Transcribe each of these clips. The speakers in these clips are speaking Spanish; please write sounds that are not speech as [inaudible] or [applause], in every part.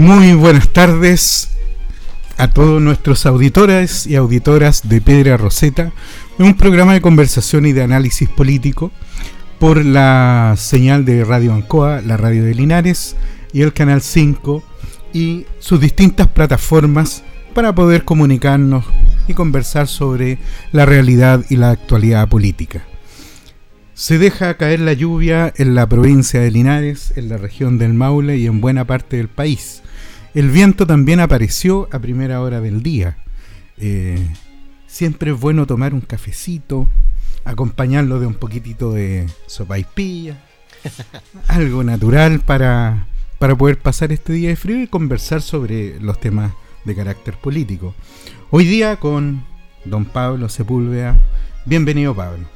Muy buenas tardes a todos nuestros auditores y auditoras de Piedra Roseta, un programa de conversación y de análisis político por la señal de Radio Ancoa, la radio de Linares y el Canal 5 y sus distintas plataformas para poder comunicarnos y conversar sobre la realidad y la actualidad política. Se deja caer la lluvia en la provincia de Linares, en la región del Maule y en buena parte del país. El viento también apareció a primera hora del día. Eh, siempre es bueno tomar un cafecito, acompañarlo de un poquitito de sopa y pilla, [laughs] algo natural para, para poder pasar este día de frío y conversar sobre los temas de carácter político. Hoy día con don Pablo Sepúlveda. Bienvenido Pablo.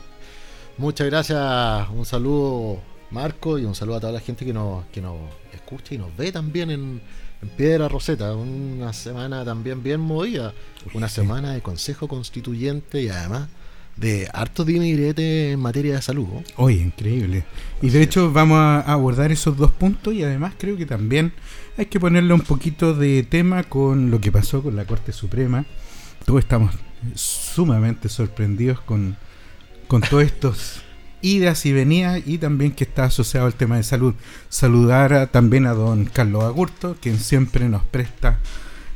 Muchas gracias, un saludo Marco y un saludo a toda la gente que nos, que nos escucha y nos ve también en, Piedra Roseta. Una semana también bien movida, una semana de Consejo Constituyente y además de harto dimirete en materia de salud. Oye, increíble. Y de hecho vamos a abordar esos dos puntos y además creo que también hay que ponerle un poquito de tema con lo que pasó con la Corte Suprema. Todos estamos sumamente sorprendidos con con todos estos idas y venidas y también que está asociado al tema de salud. Saludar también a don Carlos Agurto, quien siempre nos presta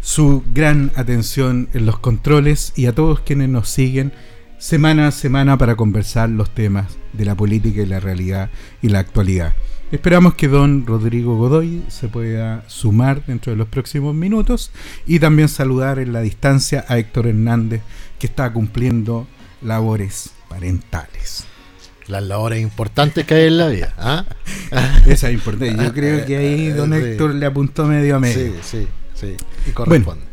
su gran atención en los controles y a todos quienes nos siguen semana a semana para conversar los temas de la política y la realidad y la actualidad. Esperamos que don Rodrigo Godoy se pueda sumar dentro de los próximos minutos y también saludar en la distancia a Héctor Hernández que está cumpliendo labores parentales. Las labores importantes que hay en la vida. ¿ah? [laughs] Esa es importante. Yo creo que ahí [laughs] don Héctor le apuntó medio a medio. Sí, sí, sí. Y corresponde.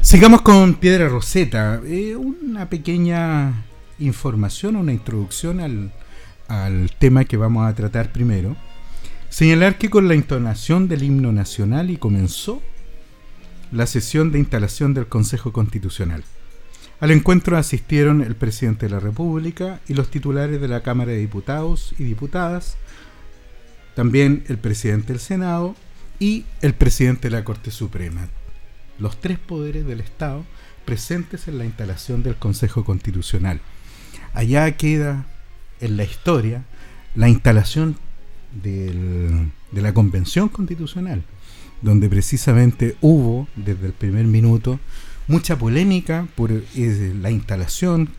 sigamos con Piedra Roseta. Eh, una pequeña información, una introducción al, al tema que vamos a tratar primero. Señalar que con la entonación del himno nacional y comenzó la sesión de instalación del Consejo Constitucional. Al encuentro asistieron el presidente de la República y los titulares de la Cámara de Diputados y Diputadas, también el presidente del Senado y el presidente de la Corte Suprema. Los tres poderes del Estado presentes en la instalación del Consejo Constitucional. Allá queda en la historia la instalación de la Convención Constitucional, donde precisamente hubo desde el primer minuto mucha polémica por eh, la instalación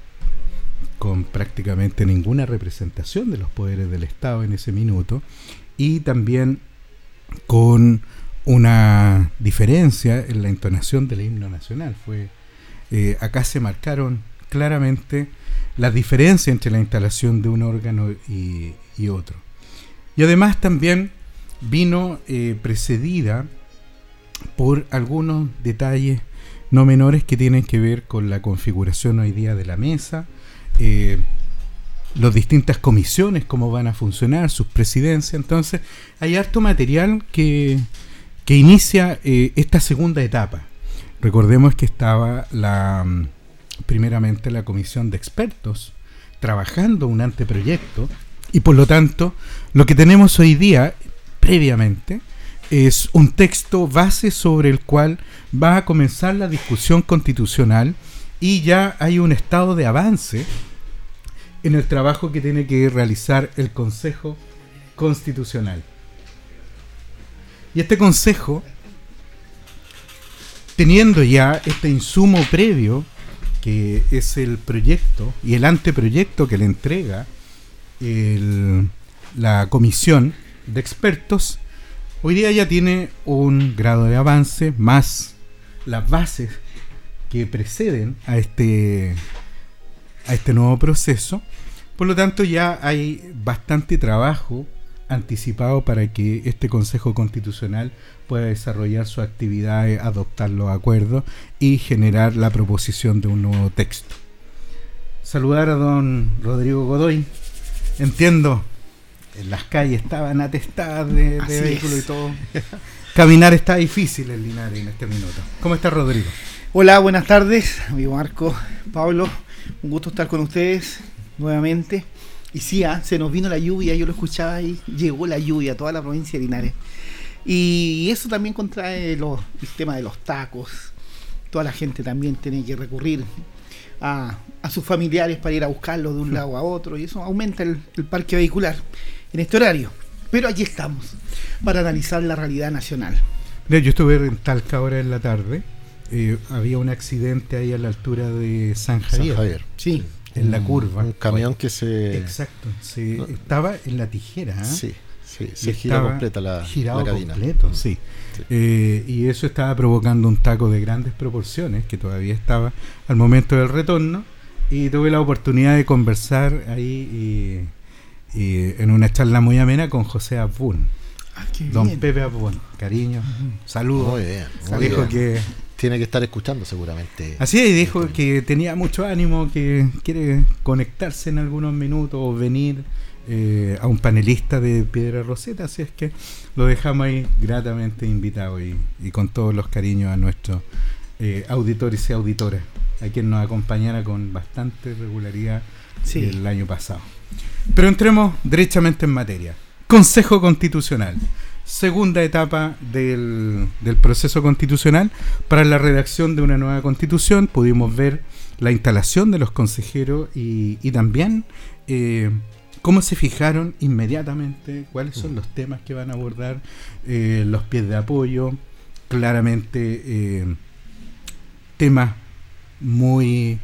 con prácticamente ninguna representación de los poderes del Estado en ese minuto y también con una diferencia en la entonación del himno nacional. Fue, eh, acá se marcaron claramente las diferencias entre la instalación de un órgano y, otro. Y además también vino eh, precedida por algunos detalles no menores que tienen que ver con la configuración hoy día de la mesa, eh, las distintas comisiones, cómo van a funcionar, sus presidencias. Entonces, hay harto material que, que inicia eh, esta segunda etapa. Recordemos que estaba la mm, primeramente la comisión de expertos trabajando un anteproyecto y por lo tanto lo que tenemos hoy día previamente es un texto base sobre el cual va a comenzar la discusión constitucional y ya hay un estado de avance en el trabajo que tiene que realizar el Consejo Constitucional. Y este Consejo, teniendo ya este insumo previo, que es el proyecto y el anteproyecto que le entrega la comisión de expertos, Hoy día ya tiene un grado de avance más las bases que preceden a este, a este nuevo proceso. Por lo tanto, ya hay bastante trabajo anticipado para que este Consejo Constitucional pueda desarrollar su actividad, adoptar los acuerdos y generar la proposición de un nuevo texto. Saludar a don Rodrigo Godoy. Entiendo, en las calles estaban atestadas de, vehículos y todo. Caminar está difícil en Linares en este minuto. ¿Cómo está Rodrigo? Hola, buenas tardes, amigo Marco, Pablo. Un gusto estar con ustedes nuevamente. Y sí, ah, se nos vino la lluvia, yo lo escuchaba y llegó la lluvia a toda la provincia de Linares. Y eso también contrae los, el tema de los tacos. Toda la gente también tiene que recurrir a, sus familiares para ir a buscarlos de un lado a otro y eso aumenta el, parque vehicular en este horario. Pero aquí estamos para analizar la realidad nacional. Yo estuve en Talca ahora en la tarde. Eh, había un accidente ahí a la altura de San Javier. San Javier. Sí en la curva. Un camión que se. Exacto, estaba en la tijera. ¿eh? Sí, sí, se gira completa la, girado completo, sí. Eh, y eso estaba provocando un taco de grandes proporciones que todavía estaba al momento del retorno. Y tuve la oportunidad de conversar ahí y, en una charla muy amena con José Abun. Ah, Don Pepe Abun, cariño, saludos. Muy bien. dijo que tiene que estar escuchando seguramente. Así es, dijo que tenía mucho ánimo, que quiere conectarse en algunos minutos o venir eh, a un panelista de Piedra Roseta, así es que lo dejamos ahí gratamente invitado y, con todos los cariños a nuestros eh, auditores y auditoras, a quien nos acompañara con bastante regularidad el año pasado. Pero entremos derechamente en materia. Consejo Constitucional segunda etapa del, proceso constitucional para la redacción de una nueva constitución. Pudimos ver la instalación de los consejeros y, también eh, cómo se fijaron inmediatamente cuáles son los temas que van a abordar, eh, los pies de apoyo, claramente eh, temas muy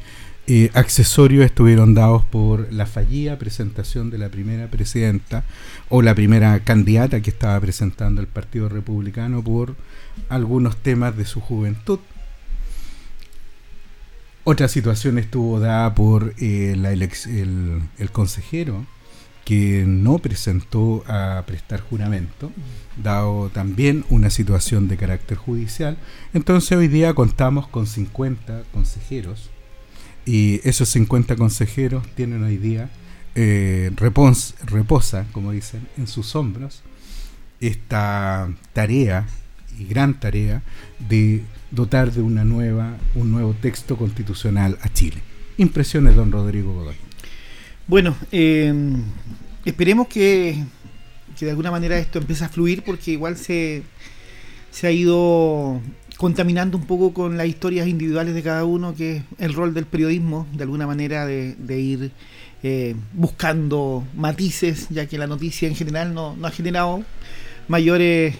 eh, accesorios estuvieron dados por la fallida presentación de la primera presidenta o la primera candidata que estaba presentando el Partido Republicano por algunos temas de su juventud. Otra situación estuvo dada por eh, el consejero que no presentó a prestar juramento, dado también una situación de carácter judicial. Entonces hoy día contamos con 50 consejeros y esos 50 consejeros tienen hoy día, eh, reposa, como dicen, en sus hombros esta tarea y gran tarea de dotar de una nueva, un nuevo texto constitucional a Chile. Impresiones, don Rodrigo Godoy. Bueno, eh, esperemos que, que, de alguna manera esto empiece a fluir porque igual se, se ha ido contaminando un poco con las historias individuales de cada uno, que es el rol del periodismo, de alguna manera de, ir eh, buscando matices, ya que la noticia en general no, ha generado mayores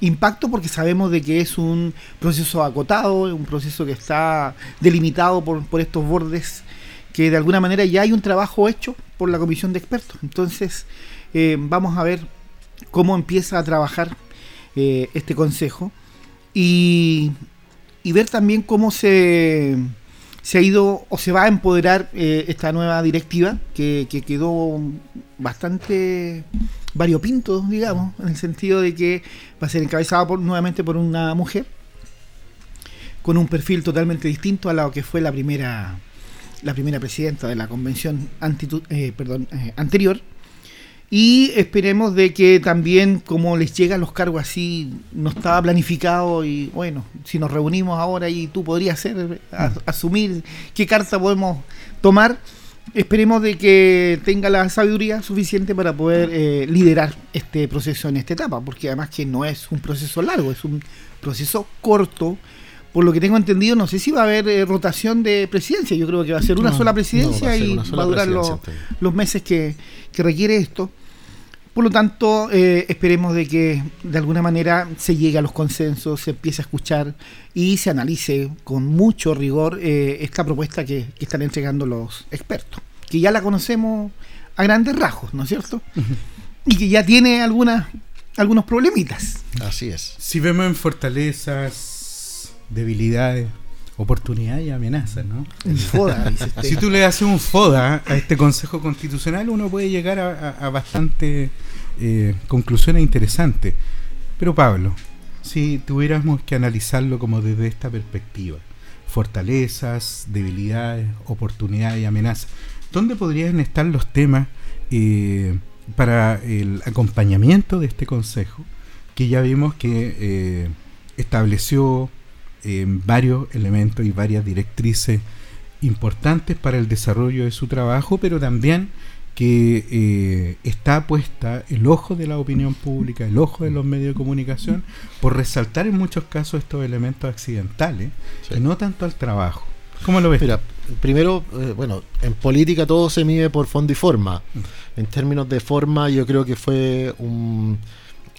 impactos porque sabemos de que es un proceso acotado, un proceso que está delimitado por, estos bordes, que de alguna manera ya hay un trabajo hecho por la comisión de expertos. Entonces, eh, vamos a ver cómo empieza a trabajar eh, este consejo y, ver también cómo se, se ha ido o se va a empoderar eh, esta nueva directiva que, quedó bastante variopinto, digamos, en el sentido de que va a ser encabezada por, nuevamente por una mujer con un perfil totalmente distinto a lo que fue la primera la primera presidenta de la convención eh, perdón, eh, anterior y esperemos de que también, como les llegan los cargos así, no estaba planificado y bueno, si nos reunimos ahora y tú podrías ser, asumir qué carta podemos tomar, esperemos de que tenga la sabiduría suficiente para poder eh, liderar este proceso en esta etapa, porque además que no es un proceso largo, es un proceso corto. Por lo que tengo entendido, no sé si va a haber eh, rotación de presidencia. Yo creo que va a ser una sola presidencia y va a durar los, meses que, que requiere esto. Por lo tanto, eh, esperemos de que de alguna manera se llegue a los consensos, se empiece a escuchar y se analice con mucho rigor eh, esta propuesta que, están entregando los expertos, que ya la conocemos a grandes rasgos, ¿no es cierto? Y que ya tiene algunas algunos problemitas. Así es. Si vemos en fortalezas, debilidades, oportunidades y amenazas, ¿no? [laughs] si tú le haces un FODA a este Consejo Constitucional, uno puede llegar a, bastante eh, conclusiones interesantes. Pero Pablo, si tuviéramos que analizarlo como desde esta perspectiva, fortalezas, debilidades, oportunidades y amenazas, ¿dónde podrían estar los temas eh, para el acompañamiento de este Consejo? Que ya vimos que eh, estableció varios elementos y varias directrices importantes para el desarrollo de su trabajo, pero también que eh, está puesta el ojo de la opinión pública, el ojo de los medios de comunicación, por resaltar en muchos casos estos elementos accidentales y no tanto al trabajo. ¿Cómo lo ves? Mira, primero, eh, bueno, en política todo se mide por fondo y forma. En términos de forma, yo creo que fue un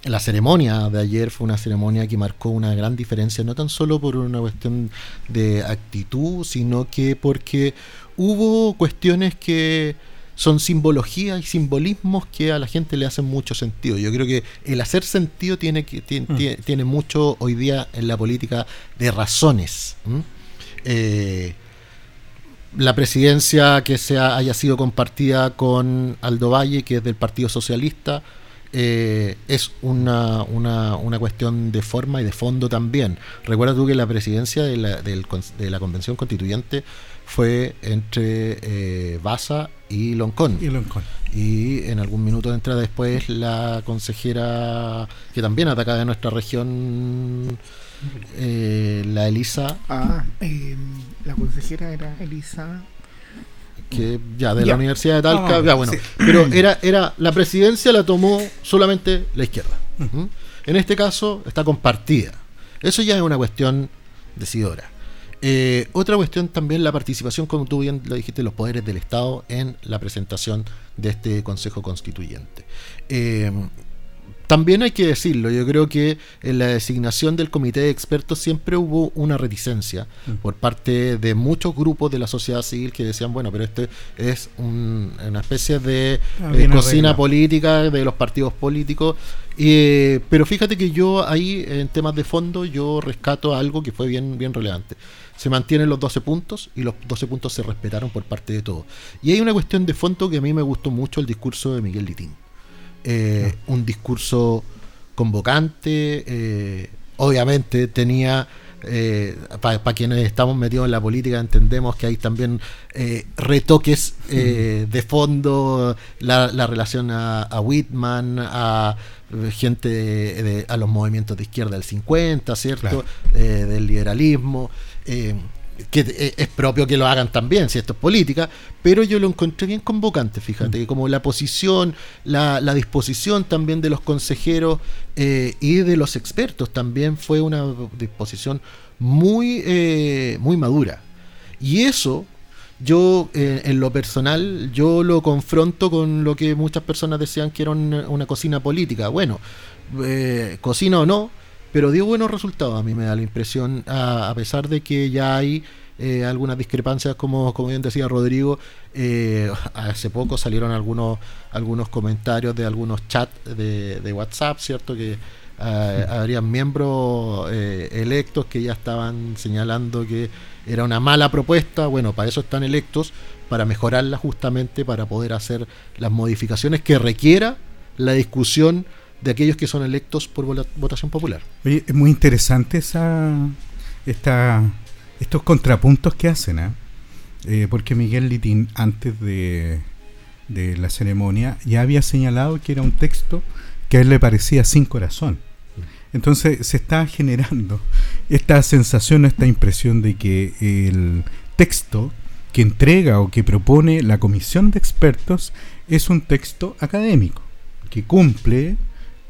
la ceremonia de ayer fue una ceremonia que marcó una gran diferencia, no tan solo por una cuestión de actitud, sino que porque hubo cuestiones que son simbología y simbolismos que a la gente le hacen mucho sentido. Yo creo que el hacer sentido tiene, que, tiene, mm. tiene mucho hoy día en la política de razones. Eh, la presidencia que se haya sido compartida con Aldo Valle, que es del Partido Socialista, eh, es una, una, una, cuestión de forma y de fondo también. Recuerda tú que la presidencia de la, de la Convención Constituyente fue entre eh, Baza y Loncón. Y Y en algún minuto de entrada después la consejera que también atacaba de nuestra región, eh, la Elisa. Ah, eh, la consejera era Elisa que ya de la Universidad de Talca, ya bueno, pero [clears throat] era era la presidencia la tomó solamente la izquierda. En este caso está compartida. Eso ya es una cuestión decidora. Eh, otra cuestión también la participación, como tú bien lo dijiste, los poderes del Estado en la presentación de este Consejo Constituyente. Eh, también hay que decirlo, yo creo que en la designación del comité de expertos siempre hubo una reticencia mm. por parte de muchos grupos de la sociedad civil que decían, bueno, pero este es una especie de ah, eh, cocina política de los partidos políticos. pero fíjate que yo ahí, en temas de fondo, yo rescato algo que fue bien, bien relevante se mantienen los 12 puntos y los 12 puntos se respetaron por parte de todos. Y hay una cuestión de fondo que a mí me gustó mucho el discurso de Miguel Litín. Eh, un discurso convocante, eh, obviamente tenía, eh, para quienes estamos metidos en la política, entendemos que hay también retoques de fondo, la, relación a, Whitman, a gente, a los movimientos de izquierda del 50, ¿cierto? del liberalismo que eh, es propio que lo hagan también, si esto es política, pero yo lo encontré bien convocante, fíjate, mm. como la posición, la, disposición también de los consejeros eh, y de los expertos también fue una disposición muy, eh, muy madura. Y eso, yo en lo personal, yo lo confronto con lo que muchas personas decían que era una, cocina política. Bueno, cocina o no, pero dio buenos resultados, a mí me da la impresión, a, pesar de que ya hay eh, algunas discrepancias, como, como bien decía Rodrigo, eh, hace poco salieron algunos, algunos comentarios de algunos chats de, WhatsApp, ¿cierto? Que eh, habrían miembros electos que ya estaban señalando que era una mala propuesta, bueno, para eso están electos, para mejorarla justamente, para poder hacer las modificaciones que requiera la discusión de aquellos que son electos por votación popular. Oye, es muy interesante esa, esta, estos contrapuntos que hacen, ¿eh? Eh, porque Miguel Litín, antes de, de la ceremonia, ya había señalado que era un texto que a él le parecía sin corazón. Entonces se está generando esta sensación, esta impresión de que el texto que entrega o que propone la comisión de expertos es un texto académico, que cumple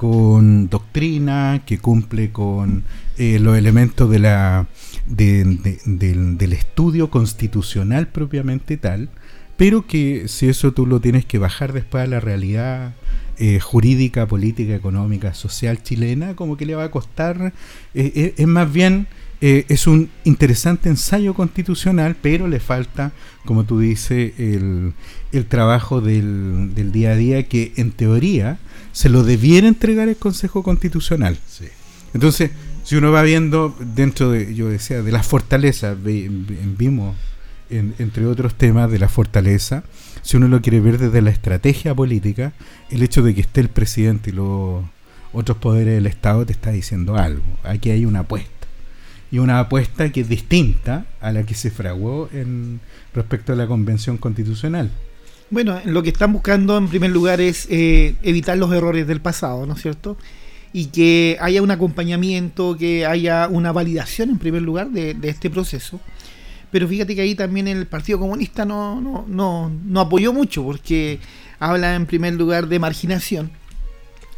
con doctrina, que cumple con eh, los elementos de la, del, estudio constitucional propiamente tal, pero que si eso tú lo tienes que bajar después a la realidad eh, jurídica, política, económica, social chilena, como que le va a costar, eh, es más bien... es un interesante ensayo constitucional, pero le falta, como tú dices, el, el trabajo del, del, día a día que en teoría se lo debiera entregar el Consejo Constitucional. Entonces, si uno va viendo dentro de, yo decía, de las fortalezas, vimos entre otros temas de la fortaleza, si uno lo quiere ver desde la estrategia política, el hecho de que esté el presidente y los otros poderes del Estado te está diciendo algo. Aquí hay una apuesta. Y una apuesta que es distinta a la que se fraguó en respecto a la Convención Constitucional. Bueno, lo que están buscando en primer lugar es eh, evitar los errores del pasado, ¿no es cierto? Y que haya un acompañamiento, que haya una validación en primer lugar de, este proceso pero fíjate que ahí también el Partido Comunista no, no, no, no apoyó mucho, porque habla en primer lugar de marginación,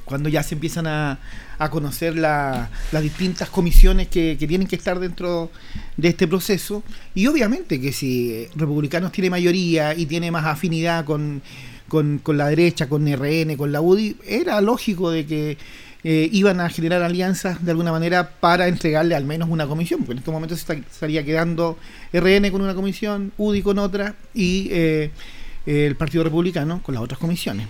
cuando ya se empiezan a, a conocer las distintas comisiones que, que, tienen que estar dentro de este proceso, y obviamente que si Republicanos tiene mayoría y tiene más afinidad con, con, con la derecha, con RN, con la UDI, era lógico de que eh, iban a generar alianzas de alguna manera para entregarle al menos una comisión, porque en estos momentos se estaría quedando RN con una comisión, UDI con otra y eh, el Partido Republicano con las otras comisiones.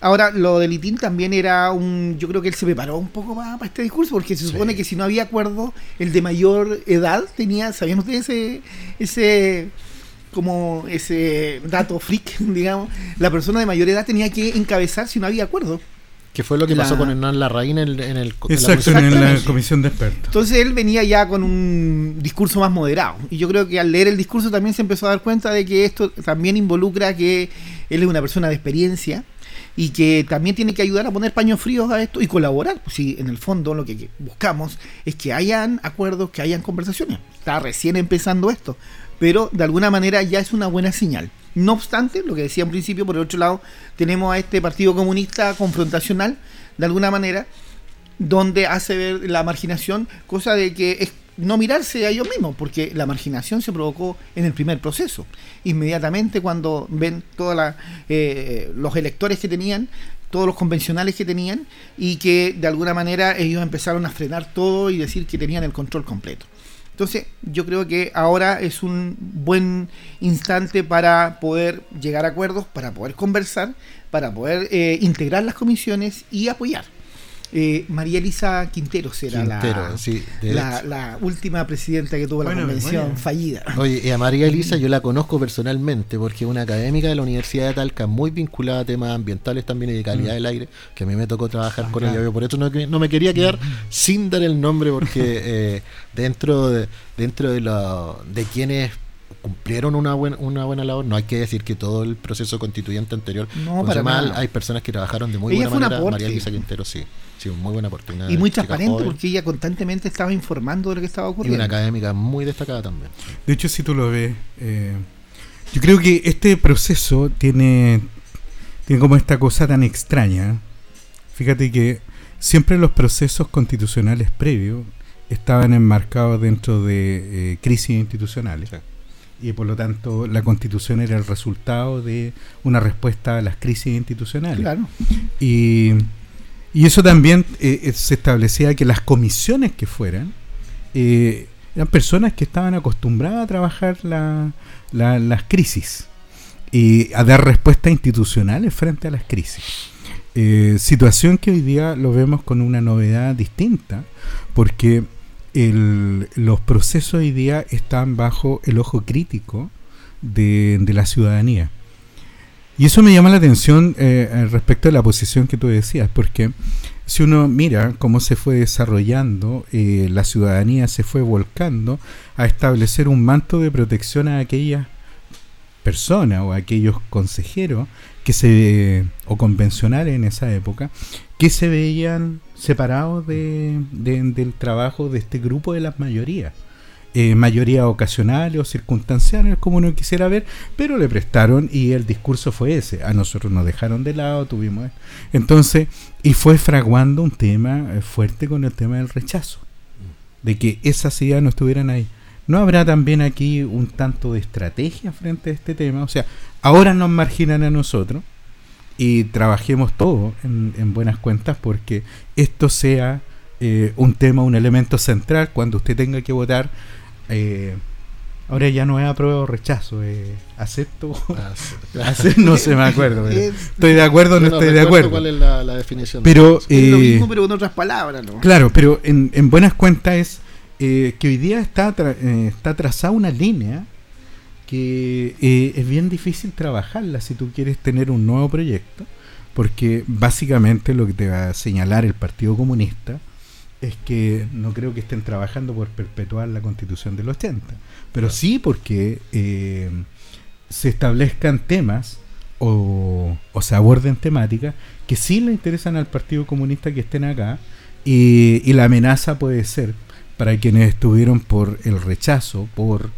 Ahora, lo de Litín también era un. Yo creo que él se preparó un poco para, este discurso, porque se supone que si no había acuerdo, el de mayor edad tenía. ¿Sabían ustedes ese, ese como ese dato freak, [laughs] digamos? La persona de mayor edad tenía que encabezar si no había acuerdo. Que fue lo que pasó con Hernán Larraín en, en, el, Exacto, en la, comisión de expertos. Entonces él venía ya con un discurso más moderado. Y yo creo que al leer el discurso también se empezó a dar cuenta de que esto también involucra que él es una persona de experiencia y que también tiene que ayudar a poner paños fríos a esto y colaborar. Si en el fondo lo que buscamos es que hayan acuerdos, que hayan conversaciones. Está recién empezando esto, pero de alguna manera ya es una buena señal. No obstante, lo que decía en principio, por el otro lado, tenemos a este Partido Comunista confrontacional, de alguna manera, donde hace ver la marginación, cosa de que es no mirarse a ellos mismos, porque la marginación se provocó en el primer proceso. Inmediatamente cuando ven todos eh, los electores que tenían, todos los convencionales que tenían, y que de alguna manera ellos empezaron a frenar todo y decir que tenían el control completo. Entonces, yo creo que ahora es un buen instante para poder llegar a acuerdos, para poder conversar, para poder eh, integrar las comisiones y apoyar. Eh, María Elisa Quintero será la, la, última presidenta que tuvo la convención fallida. Oye, y a María Elisa yo la conozco personalmente porque es una académica de la Universidad de Talca muy vinculada a temas ambientales también y de calidad mm. del aire, que a mí me tocó trabajar ah, con ella. Yo por eso no, no, me quería quedar mm. sin dar el nombre porque [laughs] eh, dentro de, dentro de, lo, de quienes cumplieron una buena, una buena labor. No hay que decir que todo el proceso constituyente anterior no, para mal. Hay personas que trabajaron de muy buena manera. María Elisa Quintero, sí. Sí, muy buena oportunidad. Y muy transparente porque ella constantemente estaba informando de lo que estaba ocurriendo. Y una académica muy destacada también. De hecho, si tú lo ves, eh, yo creo que este proceso tiene, tiene como esta cosa tan extraña. Fíjate que siempre los procesos constitucionales previos estaban enmarcados dentro de eh, crisis institucionales. Y por lo tanto la constitución era el resultado de una respuesta a las crisis institucionales. Claro. Y y eso también eh, eh, se establecía que las comisiones que fueran eh, eran personas que estaban acostumbradas a trabajar las crisis y a dar respuestas institucionales frente a las crisis. situación que hoy día lo vemos con una novedad distinta, porque los procesos hoy día están bajo el ojo crítico de la ciudadanía. Y eso me llama la atención eh, respecto a la posición que tú decías, porque si uno mira cómo se fue desarrollando, eh, la ciudadanía se fue volcando a establecer un manto de protección a aquellas personas o a aquellos consejeros que se o convencionales en esa época que se veían separados de, del trabajo de este grupo de las mayorías eh, mayoría ocasionales o circunstanciales, como uno quisiera ver, pero le prestaron y el discurso fue ese. A nosotros nos dejaron de lado, tuvimos. Entonces, y fue fraguando un tema eh, fuerte con el tema del rechazo, de que esas ideas no estuvieran ahí. ¿No habrá también aquí un tanto de estrategia frente a este tema? O sea, ahora nos marginan a nosotros y trabajemos todos en, buenas cuentas porque esto sea eh, un tema, un elemento central cuando usted tenga que votar eh, ahora ya no es apruebo o rechazo, eh, [laughs] acepto. no se me acuerdo. estoy de acuerdo o no, estoy de acuerdo. ¿Cuál es la, definición? Pero, es lo eh, mismo, pero con otras palabras. ¿no? Claro, pero en, buenas cuentas es eh, que hoy día está, está trazada una línea que eh, es bien difícil trabajarla si tú quieres tener un nuevo proyecto, porque básicamente lo que te va a señalar el Partido Comunista es que no creo que estén trabajando por perpetuar la constitución del 80, pero sí porque eh, se establezcan temas o, o, se aborden temáticas que sí le interesan al Partido Comunista que estén acá y, y la amenaza puede ser para quienes estuvieron por el rechazo, por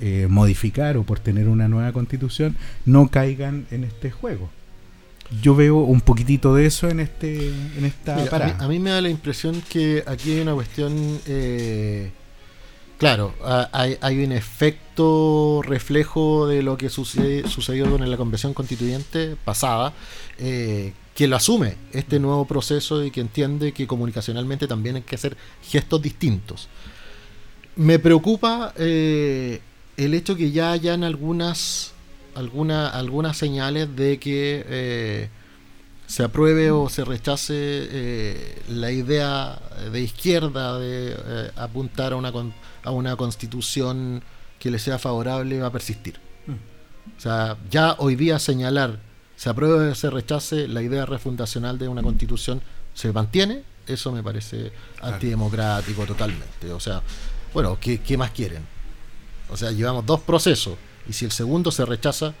eh, modificar o por tener una nueva constitución, no caigan en este juego. Yo veo un poquitito de eso en este en esta Mira, a, mí, a mí me da la impresión que aquí hay una cuestión eh, claro hay, hay un efecto reflejo de lo que sucede, sucedió con la convención constituyente pasada eh, que lo asume este nuevo proceso y que entiende que comunicacionalmente también hay que hacer gestos distintos. Me preocupa eh, el hecho que ya hayan algunas alguna, algunas señales de que eh, se apruebe o se rechace eh, la idea de izquierda de eh, apuntar a una, con- a una constitución que le sea favorable va a persistir. O sea, ya hoy día señalar se apruebe o se rechace la idea refundacional de una constitución se mantiene, eso me parece antidemocrático totalmente. O sea, bueno, ¿qué, qué más quieren? O sea, llevamos dos procesos y si el segundo se rechaza,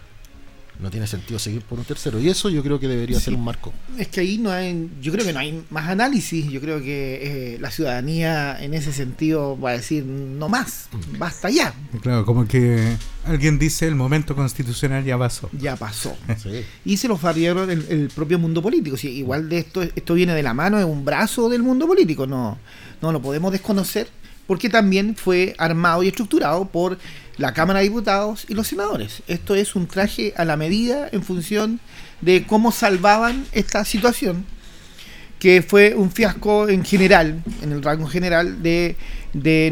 no tiene sentido seguir por un tercero. Y eso yo creo que debería Sí. ser un marco. Es que ahí no hay, yo creo que no hay más análisis, yo creo que eh, la ciudadanía en ese sentido va a decir no más, basta ya, Claro, como que alguien dice el momento constitucional ya pasó. ya pasó. Sí. Y se los barrieron el, el propio mundo político. Si igual de esto, esto viene de la mano, es un brazo del mundo político, no, no lo podemos desconocer, porque también fue armado y estructurado por la Cámara de Diputados y los senadores. Esto es un traje a la medida en función de cómo salvaban esta situación, que fue un fiasco en general, en el rango general, de,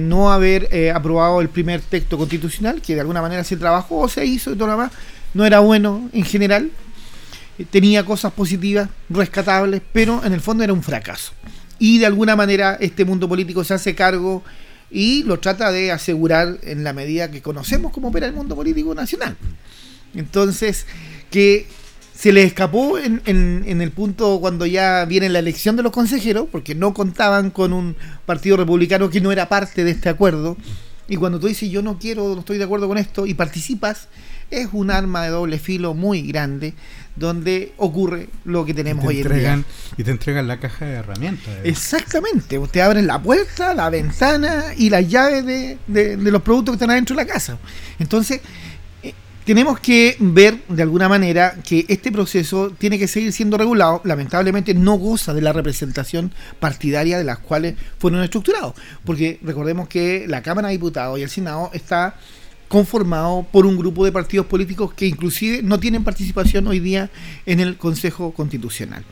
no haber eh, aprobado el primer texto constitucional, que de alguna manera se trabajó, se hizo y todo lo demás, no era bueno en general, tenía cosas positivas, rescatables, pero en el fondo era un fracaso. Y de alguna manera este mundo político se hace cargo y lo trata de asegurar en la medida que conocemos cómo opera el mundo político nacional. Entonces, que se le escapó en, en- en el punto cuando ya viene la elección de los consejeros, porque no contaban con un partido republicano que no era parte de este acuerdo. Y cuando tú dices yo no quiero, no estoy de acuerdo con esto, y participas, es un arma de doble filo muy grande, donde ocurre lo que tenemos te, hoy en día. entregan, y te entregan la caja de herramientas. eh. Exactamente, usted abre la puerta, la ventana y las llaves de, de- de los productos que están adentro de la casa. Entonces, eh, tenemos que ver de alguna manera que este proceso tiene que seguir siendo regulado. Lamentablemente no goza de la representación partidaria de las cuales fueron estructurados. Porque recordemos que la Cámara de Diputados y el Senado está conformado por un grupo de partidos políticos que inclusive no tienen participación hoy día en el Consejo Constitucional.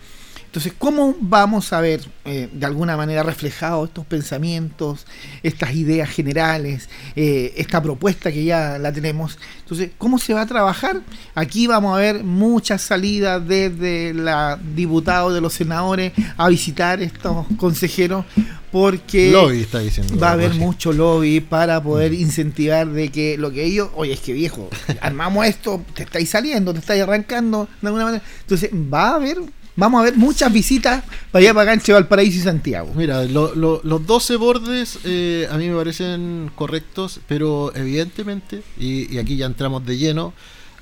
Entonces, ¿cómo vamos a ver eh, de alguna manera reflejados estos pensamientos, estas ideas generales, eh, esta propuesta que ya la tenemos? Entonces, ¿cómo se va a trabajar? Aquí vamos a ver muchas salidas desde la diputado de los senadores a visitar estos consejeros porque Lobby está diciendo. va a haber mucho lobby para poder incentivar de que lo que ellos, oye, es que viejo, [laughs] armamos esto, te estáis saliendo, te estáis arrancando de alguna manera. Entonces, va a haber, vamos a ver muchas visitas para allá para Canche, Valparaíso y Santiago. Mira, lo- lo- los 12 bordes eh, a mí me parecen correctos, pero evidentemente, y, y aquí ya entramos de lleno,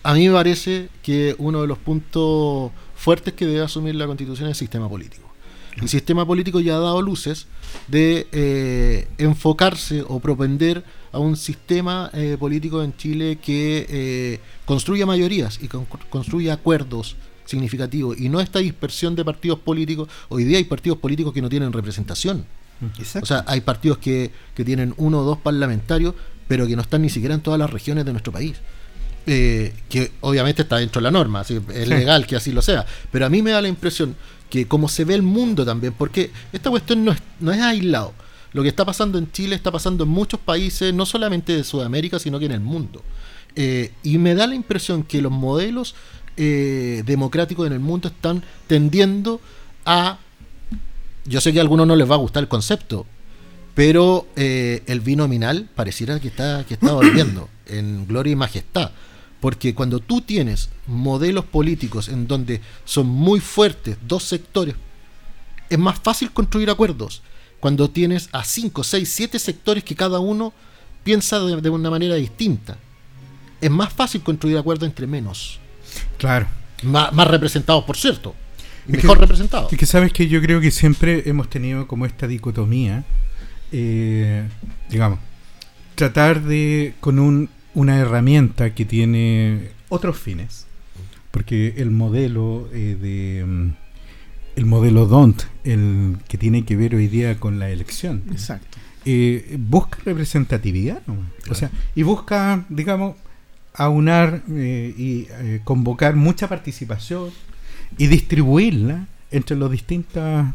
a mí me parece que uno de los puntos fuertes que debe asumir la constitución es el sistema político. El sistema político ya ha dado luces de eh, enfocarse o propender a un sistema eh, político en Chile que eh, construya mayorías y con- construya acuerdos significativos y no esta dispersión de partidos políticos. Hoy día hay partidos políticos que no tienen representación. Exacto. O sea, hay partidos que, que tienen uno o dos parlamentarios, pero que no están ni siquiera en todas las regiones de nuestro país. Eh, que obviamente está dentro de la norma, así, es Sí. legal que así lo sea. Pero a mí me da la impresión que como se ve el mundo también, porque esta cuestión no es, no es aislado. Lo que está pasando en Chile está pasando en muchos países, no solamente de Sudamérica, sino que en el mundo. Eh, y me da la impresión que los modelos eh, democráticos en el mundo están tendiendo a... Yo sé que a algunos no les va a gustar el concepto, pero eh, el binominal pareciera que está, que está [clears throat] volviendo en gloria y majestad. Porque cuando tú tienes modelos políticos en donde son muy fuertes dos sectores, es más fácil construir acuerdos. Cuando tienes a cinco, seis, siete sectores que cada uno piensa de, de una manera distinta, es más fácil construir acuerdos entre menos. Claro. Más, más representados, por cierto. Y Es mejor que- representados. Es que sabes que yo creo que siempre hemos tenido como esta dicotomía, eh, digamos, tratar de, con un, una herramienta que tiene otros fines, porque el modelo eh, de... mm, El modelo DONT, el que tiene que ver hoy día con la elección, Exacto. eh, busca representatividad, nomás. o sea, y busca, digamos, aunar eh, y eh, convocar mucha participación y distribuirla entre los distintas,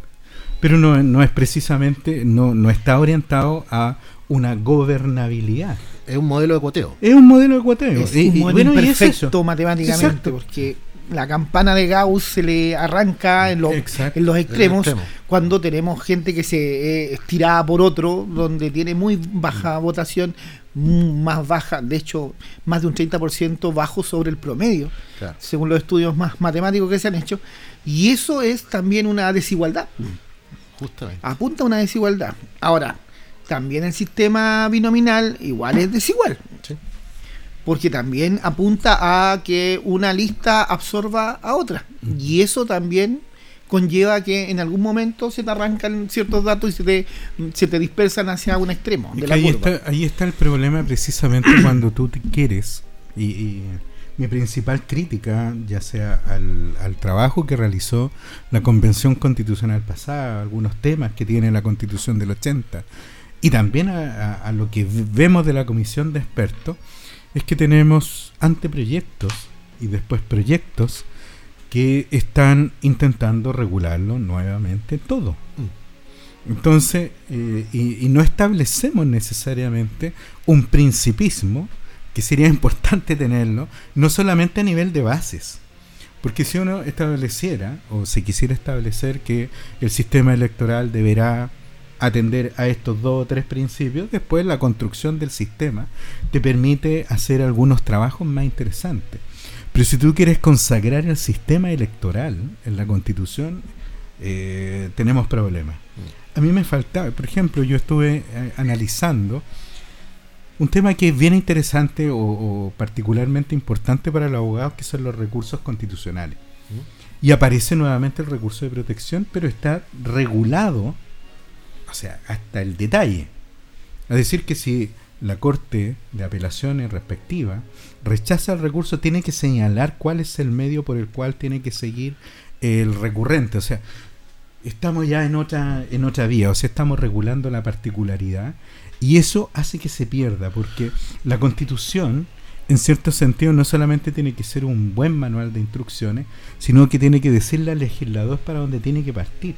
pero no, no es precisamente, no, no está orientado a una gobernabilidad. Es un modelo de cuoteo. Es un modelo de cuateo. Es y, un modelo bueno, y es perfecto matemáticamente, Exacto. porque la campana de Gauss se le arranca en los, Exacto. en los extremos extremo. cuando tenemos gente que se eh, es tirada por otro, donde tiene muy baja votación, mm, más baja, de hecho, más de un 30% bajo sobre el promedio, Claro. según los estudios más matemáticos que se han hecho. Y eso es también una desigualdad Justamente. apunta a una desigualdad. Ahora, también el sistema binominal igual es desigual, Sí. porque también apunta a que una lista absorba a otra. Y eso también conlleva que en algún momento se te arrancan ciertos datos y se te, se te dispersan hacia un extremo de la ahí, curva. está, ahí está el problema precisamente [clears throat] cuando tú te quieres y, y mi principal crítica ya sea al, al trabajo que realizó la convención constitucional pasada, algunos temas que tiene la constitución del 80 y también a, a- a lo que vemos de la comisión de expertos es que tenemos anteproyectos y después proyectos que están intentando regularlo nuevamente todo. Entonces, eh, y, y no establecemos necesariamente un principismo, que sería [laughs] importante tenerlo, no solamente a nivel de bases. Porque si uno estableciera, o se quisiera establecer que el sistema electoral deberá atender a estos dos o tres principios, después la construcción del sistema te permite hacer algunos trabajos más interesantes. Pero si tú quieres consagrar el sistema electoral en la constitución, eh, tenemos problemas. A mí me faltaba, por ejemplo, yo estuve eh, analizando un tema que es bien interesante o, o particularmente importante para los abogados, que son los recursos constitucionales. Y aparece nuevamente el recurso de protección, pero está regulado, o sea, hasta el detalle. Es decir, que si la Corte de Apelaciones respectiva rechaza el recurso, tiene que señalar cuál es el medio por el cual tiene que seguir el recurrente. O sea, estamos ya en otra, en otra vía, o sea, estamos regulando la particularidad y eso hace que se pierda, porque la constitución, en cierto sentido, no solamente tiene que ser un buen manual de instrucciones, sino que tiene que decirle al legislador para dónde tiene que partir.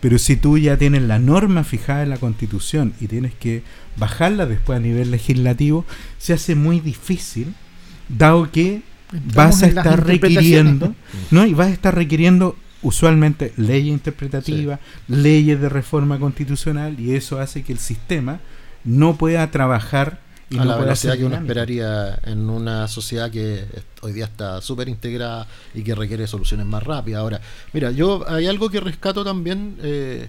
Pero si tú ya tienes la norma fijada en la constitución y tienes que bajarla después a nivel legislativo, se hace muy difícil, dado que Entramos vas a estar requiriendo, ¿no? Y vas a estar requiriendo usualmente leyes interpretativas, leyes de reforma constitucional, y eso hace que el sistema no pueda trabajar y a no la velocidad que uno esperaría en una sociedad que hoy día está súper integrada y que requiere soluciones más rápidas. Ahora, mira, yo hay algo que rescato también eh,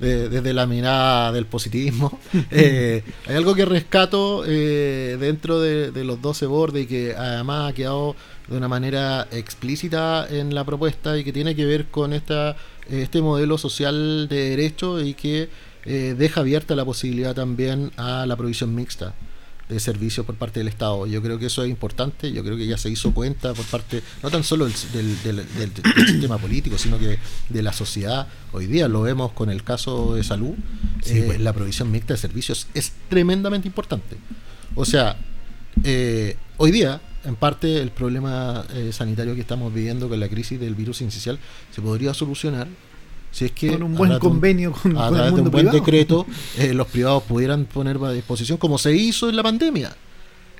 de- desde la mirada del positivismo. [laughs] Eh, hay algo que rescato eh, dentro de, de los 12 bordes y que además ha quedado de una manera explícita en la propuesta y que tiene que ver con esta este modelo social de derecho y que eh, deja abierta la posibilidad también a la provisión mixta de servicios por parte del Estado. Yo creo que eso es importante, yo creo que ya se hizo cuenta por parte, no tan solo del, del- del- del- del sistema político, sino que de la sociedad. Hoy día lo vemos con el caso de salud, Sí, eh, bueno. la provisión mixta de servicios es tremendamente importante. O sea, eh, hoy día, en parte, el problema eh, sanitario que estamos viviendo con la crisis del virus incisional se podría solucionar si es que con un buen convenio con, el de un buen privado. decreto [laughs] eh, los privados pudieran poner a disposición como se hizo en la pandemia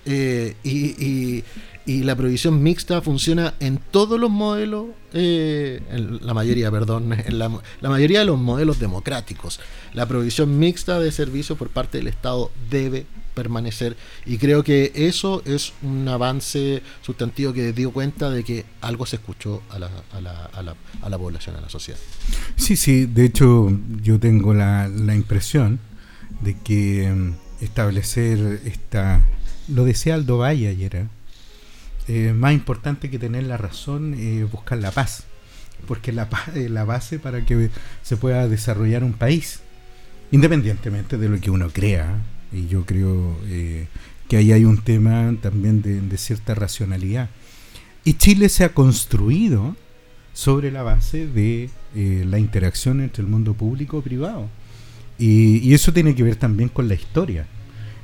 Eh, y, y- y la prohibición mixta funciona en todos los modelos, eh, en la mayoría, perdón, [laughs] en la, la, mayoría de los modelos democráticos. La prohibición mixta de servicios por parte del Estado debe permanecer y creo que eso es un avance sustantivo que dio cuenta de que algo se escuchó a la, a la, a la, a la población, a la sociedad. Sí, sí, de hecho yo tengo la, la impresión de que mm, establecer esta, lo decía Aldo Valle ayer, ¿eh? eh, más importante que tener la razón es buscar la paz, porque la paz es la base para que se pueda desarrollar un país, independientemente de lo que uno crea. Y yo creo eh, que ahí hay un tema también de, de, cierta racionalidad. Y Chile se ha construido sobre la base de eh, la interacción entre el mundo público y privado. Y, y eso tiene que ver también con la historia.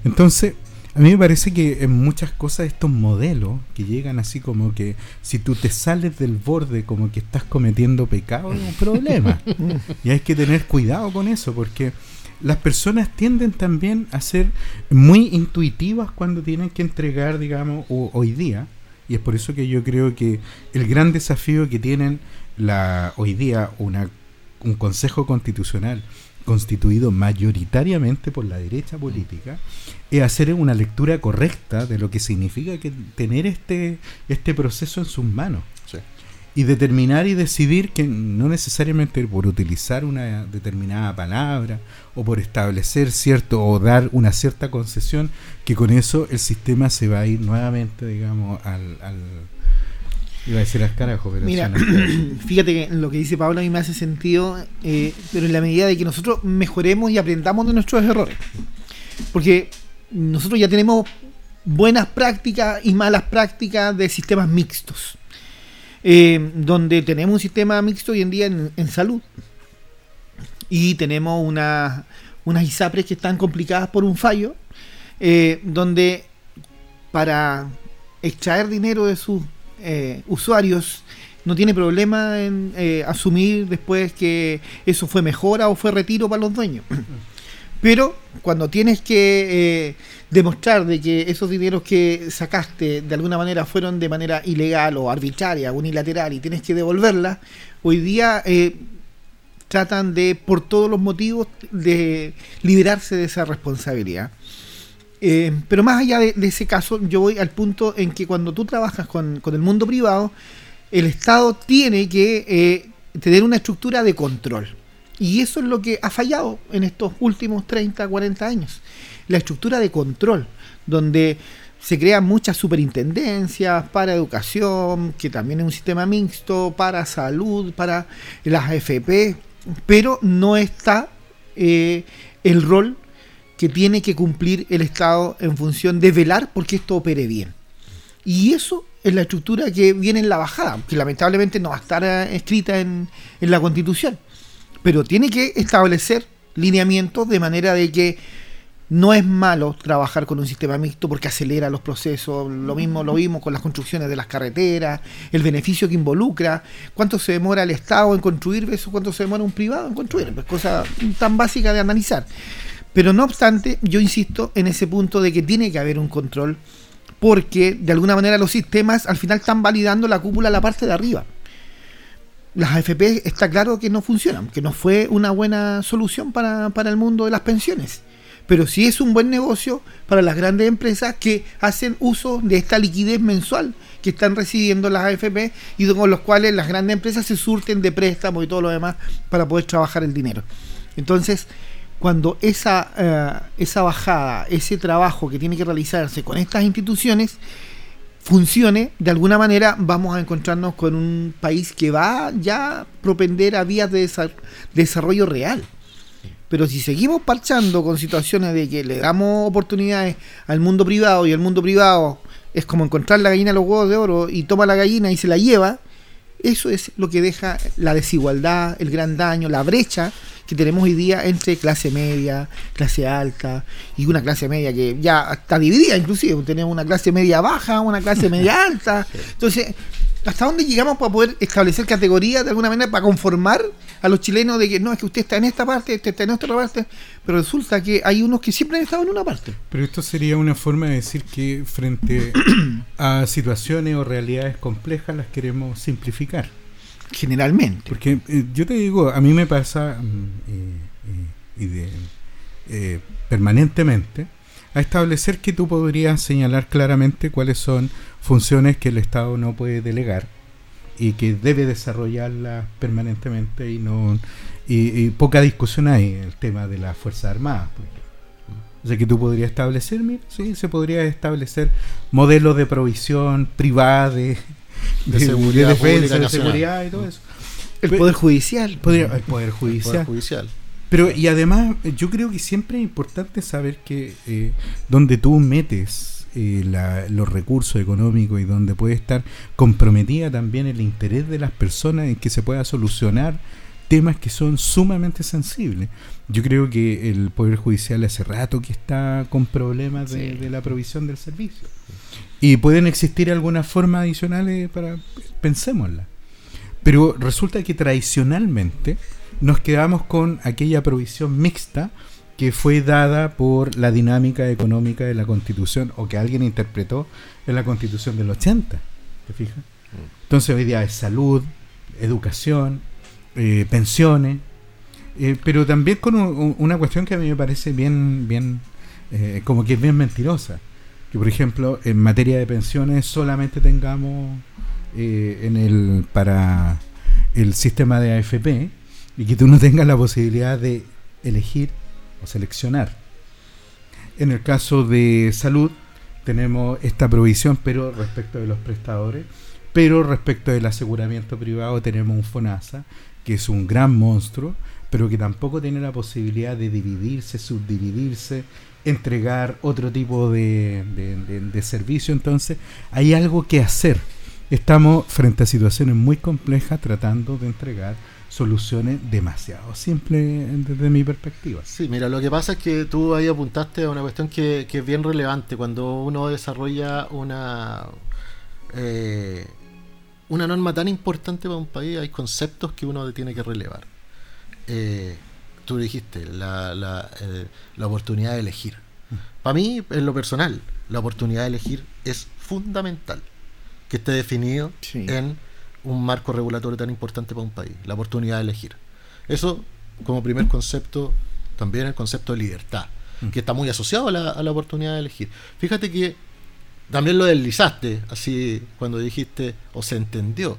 Entonces, a mí me parece que en muchas cosas estos modelos que llegan así como que si tú te sales del borde como que estás cometiendo pecado es un problema. [laughs] y hay que tener cuidado con eso porque las personas tienden también a ser muy intuitivas cuando tienen que entregar, digamos, hoy día. Y es por eso que yo creo que el gran desafío que tienen la hoy día una, un Consejo Constitucional constituido mayoritariamente por la derecha política, es hacer una lectura correcta de lo que significa que tener este, este proceso en sus manos. Y determinar y decidir que no necesariamente por utilizar una determinada palabra o por establecer cierto o dar una cierta concesión, que con eso el sistema se va a ir nuevamente, digamos, al, al Iba a decir al carajo, pero Mira, [clears throat] fíjate que lo que dice Pablo a mí me hace sentido, eh, pero en la medida de que nosotros mejoremos y aprendamos de nuestros errores. Porque nosotros ya tenemos buenas prácticas y malas prácticas de sistemas mixtos. Eh, donde tenemos un sistema mixto hoy en día en, salud. Y tenemos una, unas ISAPRES que están complicadas por un fallo. Eh, donde para extraer dinero de sus eh, usuarios no tiene problema en asumir después que eso fue mejora o fue retiro para los dueños. [clears throat] Pero cuando tienes que demostrar de que esos dineros que sacaste de alguna manera fueron de manera ilegal o arbitraria, unilateral y tienes que devolverla, hoy día eh, tratan de, por todos los motivos, de liberarse de esa responsabilidad. Eh, pero más allá de, ese caso, yo voy al punto en que cuando tú trabajas con, con el mundo privado, el Estado tiene que eh, tener una estructura de control. Y eso es lo que ha fallado en estos últimos 30, 40 años. La estructura de control, donde se crean muchas superintendencias para educación, que también es un sistema mixto, para salud, para las AFP, pero no está eh, el rol que tiene que cumplir el Estado en función de velar porque esto opere bien. Y eso es la estructura que viene en la bajada, que lamentablemente no va a estar eh, escrita en, en la Constitución. Pero tiene que establecer lineamientos de manera de que no es malo trabajar con un sistema mixto porque acelera los procesos. Lo mismo lo vimos con las construcciones de las carreteras, el beneficio que involucra, cuánto se demora el Estado en construir eso, cuánto se demora un privado en construir. Es cosa tan básica de analizar. Pero no obstante, yo insisto en ese punto de que tiene que haber un control porque de alguna manera los sistemas al final están validando la cúpula la parte de arriba. Las AFP está claro que no funcionan, que no fue una buena solución para, para el mundo de las pensiones pero sí es un buen negocio para las grandes empresas que hacen uso de esta liquidez mensual que están recibiendo las AFP y con los cuales las grandes empresas se surten de préstamos y todo lo demás para poder trabajar el dinero. Entonces, cuando esa, uh, esa bajada, ese trabajo que tiene que realizarse con estas instituciones funcione, de alguna manera vamos a encontrarnos con un país que va ya a propender a vías de desarrollo real. Pero si seguimos parchando con situaciones de que le damos oportunidades al mundo privado y el mundo privado es como encontrar la gallina de los huevos de oro y toma la gallina y se la lleva, eso es lo que deja la desigualdad, el gran daño, la brecha que tenemos hoy día entre clase media, clase alta y una clase media que ya está dividida inclusive. Tenemos una clase media baja, una clase media [laughs] alta. Entonces, ¿Hasta dónde llegamos para poder establecer categorías de alguna manera para conformar a los chilenos de que no, es que usted está en esta parte, este está en otra parte? Pero resulta que hay unos que siempre han estado en una parte. Pero esto sería una forma de decir que frente [coughs] a situaciones o realidades complejas las queremos simplificar. Generalmente. Porque eh, yo te digo, a mí me pasa mm, eh, y de, eh, permanentemente a establecer que tú podrías señalar claramente cuáles son funciones que el Estado no puede delegar y que debe desarrollarlas permanentemente y no y, poca discusión hay el tema de las Fuerzas Armadas. O sea que tú podrías establecer, mira, sí, se podría establecer modelos de provisión privada de, seguridad, defensa, de seguridad y todo eso. El Poder Judicial. el Poder Judicial. El poder judicial. Pero, y además, yo creo que siempre es importante saber que eh, donde tú metes eh, los recursos económicos y donde puede estar comprometida también el interés de las personas en que se pueda solucionar temas que son sumamente sensibles. Yo creo que el Poder Judicial hace rato que está con problemas de, la provisión del servicio. Y pueden existir algunas formas adicionales para, pensémosla. Pero resulta que tradicionalmente nos quedamos con aquella provisión mixta que fue dada por la dinámica económica de la Constitución o que alguien interpretó en la Constitución del 80. ¿Te fijas? Entonces hoy día es salud, educación, eh, pensiones, eh, pero también con una cuestión que a mí me parece bien, bien, eh, como que es bien mentirosa. Que por ejemplo en materia de pensiones solamente tengamos en el para el sistema de AFP y que tú no tengas la posibilidad de elegir seleccionar. En el caso de salud tenemos esta provisión, pero respecto de los prestadores, pero respecto del aseguramiento privado tenemos un FONASA, que es un gran monstruo, pero que tampoco tiene la posibilidad de dividirse, subdividirse, entregar otro tipo de, de servicio. Entonces, hay algo que hacer. Estamos frente a situaciones muy complejas tratando de entregar soluciones demasiado simples desde mi perspectiva. Sí, mira, lo que pasa es que tú ahí apuntaste a una cuestión que, es bien relevante. Cuando uno desarrolla una, eh, una norma tan importante para un país, hay conceptos que uno tiene que relevar. Eh, tú dijiste, la, la, eh, la oportunidad de elegir. Mm. Para mí, en lo personal, la oportunidad de elegir es fundamental que esté definido en un marco regulatorio tan importante para un país, la oportunidad de elegir. Eso como primer concepto, también el concepto de libertad, mm. que está muy asociado a la, oportunidad de elegir. Fíjate que también lo deslizaste, así cuando dijiste o se entendió.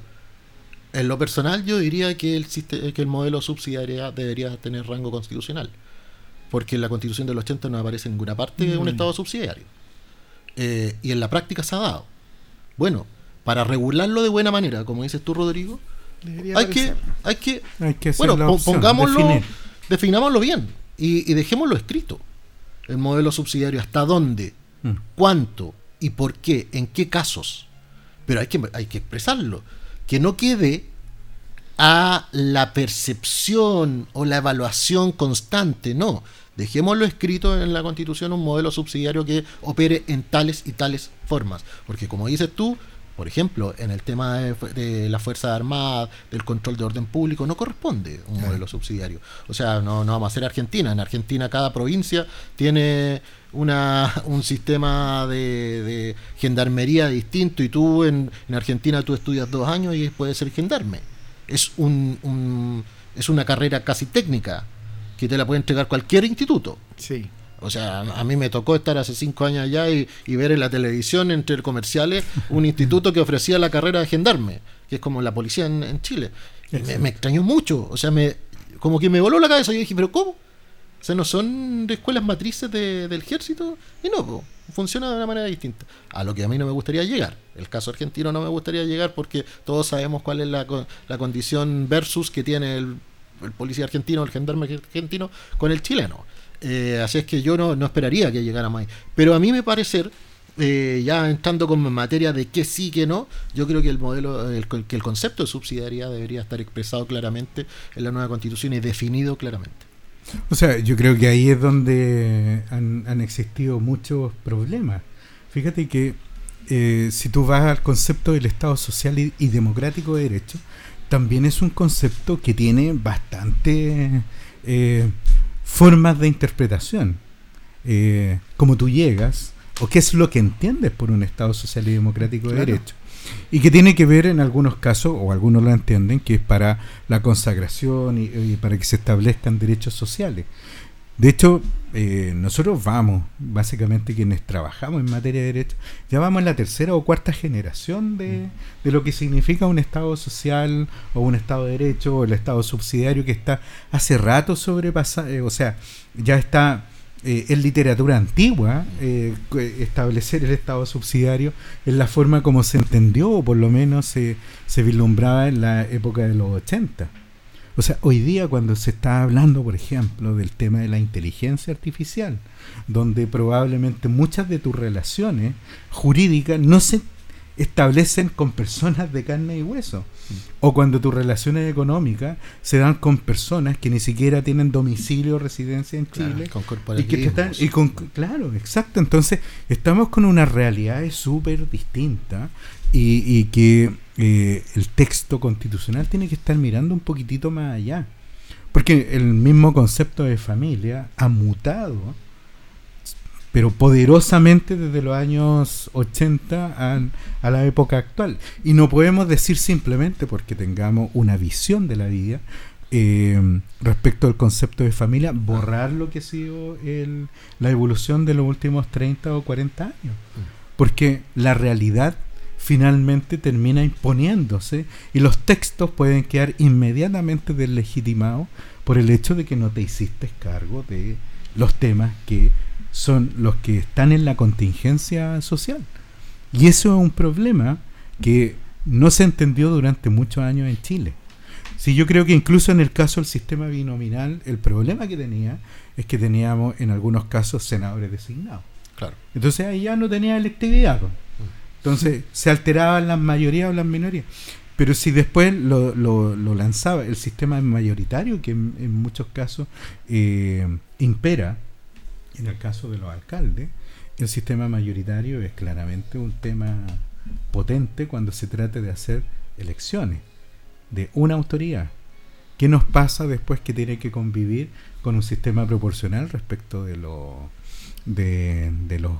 En lo personal yo diría que el, que el modelo subsidiariedad debería tener rango constitucional, porque en la constitución del 80 no aparece en ninguna parte de un mm. Estado subsidiario. Eh, y en la práctica se ha dado. Bueno, para regularlo de buena manera, como dices tú, Rodrigo, hay que, hay que, bueno, pongámoslo, definámoslo bien y, dejémoslo escrito. El modelo subsidiario, hasta dónde, mm. cuánto y por qué, en qué casos. Pero hay que, hay que expresarlo. Que no quede a la percepción o la evaluación constante, no. Dejémoslo escrito en la Constitución un modelo subsidiario que opere en tales y tales formas. Porque como dices tú, por ejemplo, en el tema de, la Fuerza Armada, del control de orden público, no corresponde un modelo subsidiario. O sea, no, no vamos a ser Argentina. En Argentina cada provincia tiene una, [laughs] un sistema de, gendarmería distinto y tú en, Argentina tú estudias dos años y puedes ser gendarme. Es, un, es una carrera casi técnica que te la puede entregar cualquier instituto. Sí. O sea, a mí me tocó estar hace cinco años allá y, ver en la televisión, entre comerciales, un [laughs] instituto que ofrecía la carrera de gendarme, que es como la policía en, Chile. Me, extrañó mucho, o sea, me como que me voló la cabeza. Y dije, ¿pero cómo? O sea, ¿no son de escuelas matrices del ejército? Y no, funciona de una manera distinta. A lo que a mí no me gustaría llegar. El caso argentino no me gustaría llegar porque todos sabemos cuál es la, la condición versus que tiene el, el policía argentino, el gendarme argentino con el chileno. Eh, así es que yo no, esperaría que llegara más. Pero a mí me parecer, eh, ya entrando con materia de qué sí, que no, yo creo que el modelo, el, que el concepto de subsidiariedad debería estar expresado claramente en la nueva constitución y definido claramente. O sea, yo creo que ahí es donde han, existido muchos problemas. Fíjate que eh, si tú vas al concepto del Estado social y, democrático de derecho, también es un concepto que tiene bastante eh, formas de interpretación. Eh, como tú llegas, o qué es lo que entiendes por un Estado social y democrático de derecho. Y que tiene que ver en algunos casos, o algunos lo entienden, que es para la consagración y para que se establezcan derechos sociales. De hecho, eh, nosotros vamos, básicamente quienes trabajamos en materia de derecho, ya vamos en la tercera o cuarta generación de, mm. de lo que significa un Estado social o un Estado de derecho o el Estado subsidiario que está hace rato sobrepasado, eh, o sea, ya está eh, en literatura antigua establecer el Estado subsidiario en la forma como se entendió o por lo menos se, se vislumbraba en la época de los 80. O sea, hoy día cuando se está hablando, por ejemplo, del tema de la inteligencia artificial, donde probablemente muchas de tus relaciones jurídicas no se establecen con personas de carne y hueso. O cuando tus relaciones económicas se dan con personas que ni siquiera tienen domicilio o residencia en Chile. Con y que están, y con, claro, exacto. Entonces, estamos con una realidad súper distinta y, y que eh, el texto constitucional tiene que estar mirando un poquitito más allá. Porque el mismo concepto de familia ha mutado, pero poderosamente desde los años 80 a, a la época actual. Y no podemos decir simplemente porque tengamos una visión de la vida, eh, respecto al concepto de familia, borrar lo que ha sido el, la evolución de los últimos 30 o 40 años. Mm. Porque la realidad finalmente termina imponiéndose y los textos pueden quedar inmediatamente deslegitimados por el hecho de que no te hiciste cargo de los temas que son los que están en la contingencia social. Y eso es un problema que no se entendió durante muchos años en Chile. Si yo creo que incluso en el caso del sistema binominal, el problema que tenía es que teníamos en algunos casos senadores designados. Claro. Entonces ahí ya no tenía electividad. Entonces se alteraban las mayorías o las minorías. Pero si después lo, lo, lanzaba el sistema mayoritario, que en, muchos casos eh, impera, en el caso de los alcaldes, el sistema mayoritario es claramente un tema potente cuando se trata de hacer elecciones de una autoridad. ¿Qué nos pasa después que tiene que convivir con un sistema proporcional respecto de, lo, de, los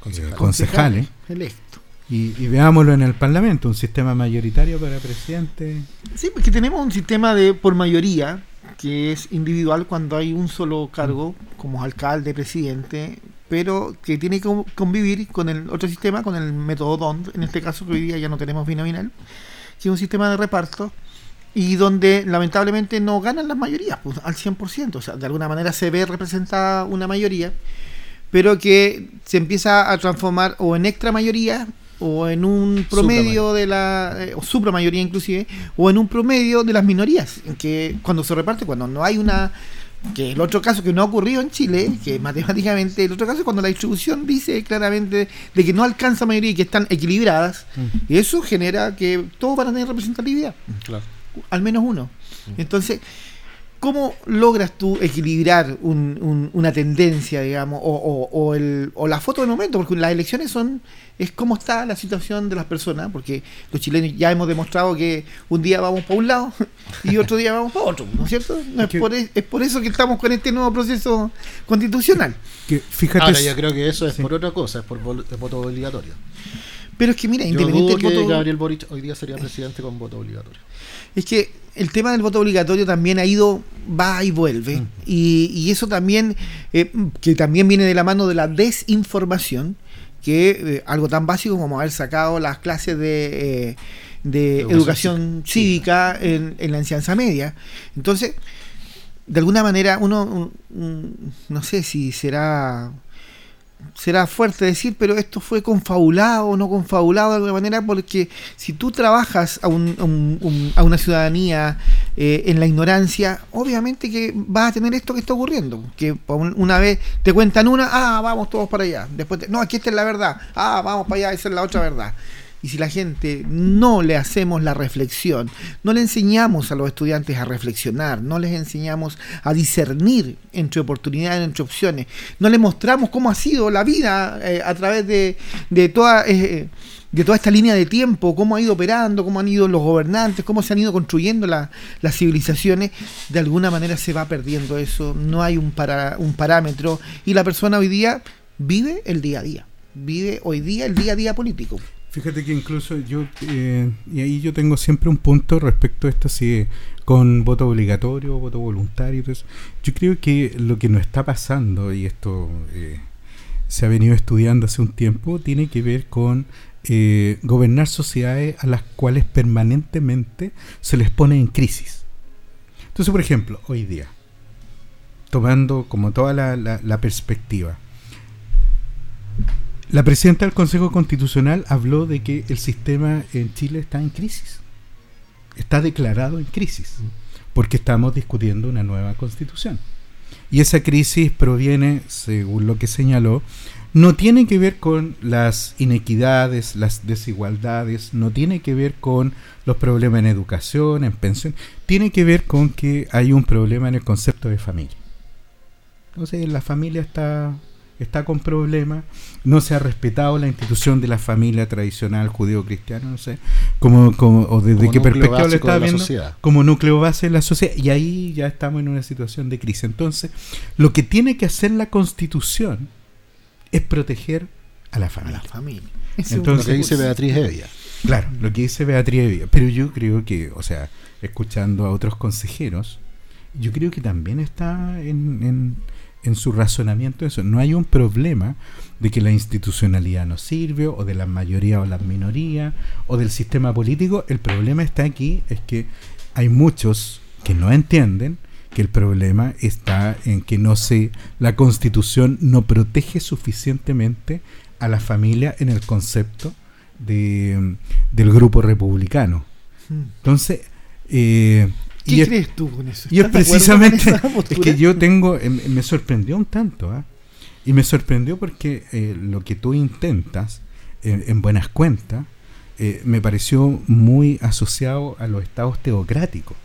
concejales, concejales electos? Y, veámoslo en el Parlamento, un sistema mayoritario para presidente. Sí, porque tenemos un sistema de por mayoría que es individual cuando hay un solo cargo, como alcalde, presidente, pero que tiene que convivir con el otro sistema, con el método DONT, en este caso que hoy día ya no tenemos binominal, que es un sistema de reparto y donde lamentablemente no ganan las mayorías pues, al 100%, o sea, de alguna manera se ve representada una mayoría, pero que se empieza a transformar o en extra mayoría o en un promedio de la, eh, o supra mayoría inclusive, o en un promedio de las minorías, en que cuando se reparte, cuando no hay una, que el otro caso que no ha ocurrido en Chile, que matemáticamente, el otro caso es cuando la distribución dice claramente de que no alcanza mayoría y que están equilibradas, y eso genera que todos van a tener representatividad, claro. al menos uno. Entonces, ¿Cómo logras tú equilibrar una tendencia, digamos, o, o, el, o, la foto del momento? Porque las elecciones son, es cómo está la situación de las personas, porque los chilenos ya hemos demostrado que un día vamos para un lado [laughs] y otro día vamos para otro, ¿no es cierto? es, por, es, por, eso que estamos con este nuevo proceso constitucional. Que, fíjate, Ahora yo creo que eso es por otra cosa, es por voto obligatorio. Pero es que mira, independientemente del voto... Gabriel Boric hoy día sería presidente con voto obligatorio. Es que el tema del voto obligatorio también ha ido, va y vuelve. Mm. Y, eso también, eh, que también viene de la mano de la desinformación, que eh, algo tan básico como haber sacado las clases de, eh, educación, cívica en, la enseñanza media. Entonces, de alguna manera, uno, no sé si será será fuerte decir, pero esto fue confabulado o no confabulado de alguna manera, porque si tú trabajas a, un, a una ciudadanía eh, en la ignorancia, obviamente que vas a tener esto que está ocurriendo, que una vez te cuentan una, ah, vamos todos para allá, después, no, aquí esta es la verdad, ah, vamos para allá, esa es la otra verdad. Y si la gente no le hacemos la reflexión, no le enseñamos a los estudiantes a reflexionar, no les enseñamos a discernir entre oportunidades, entre opciones, no les mostramos cómo ha sido la vida eh, a través de, de toda... Eh, de toda esta línea de tiempo, cómo ha ido operando, cómo han ido los gobernantes, cómo se han ido construyendo las civilizaciones, de alguna manera se va perdiendo eso, no hay un, para, un parámetro y la persona hoy día vive el día a día, vive hoy día el día a día político. Fíjate que incluso yo, eh, y ahí yo tengo siempre un punto respecto a esto, si con voto obligatorio, voto voluntario, yo creo que lo que nos está pasando, y esto eh, se ha venido estudiando hace un tiempo, tiene que ver con eh, gobernar sociedades a las cuales permanentemente se les pone en crisis. Entonces, por ejemplo, hoy día, tomando como toda la, la perspectiva, la presidenta del Consejo Constitucional habló de que el sistema en Chile está en crisis. Está declarado en crisis, porque estamos discutiendo una nueva constitución. Y esa crisis proviene, según lo que señaló, no tiene que ver con las inequidades, las desigualdades, no tiene que ver con los problemas en educación, en pensión, tiene que ver con que hay un problema en el concepto de familia. Entonces la familia está está con problemas, no se ha respetado la institución de la familia tradicional judío-cristiana, no sé, como, como o desde qué perspectiva lo está viendo, como núcleo base de la sociedad, y ahí ya estamos en una situación de crisis. Entonces, lo que tiene que hacer la Constitución es proteger a la familia. Entonces, lo que dice Beatriz Evia. Claro, lo que dice Beatriz Evia. Pero yo creo que, o sea, escuchando a otros consejeros, yo creo que también está en en su razonamiento eso. No hay un problema de que la institucionalidad no sirve, o de la mayoría o la minoría, o del sistema político. El problema está aquí, es que hay muchos que no entienden que el problema está en que no se, la constitución no protege suficientemente a la familia en el concepto de, del grupo republicano. Hmm. Entonces, eh, ¿Qué crees tú con eso? Y es precisamente [laughs] es que yo tengo, em, me sorprendió un tanto, ¿ah? y me sorprendió porque eh, lo que tú intentas, en buenas cuentas, eh, me pareció muy asociado a los estados teocráticos.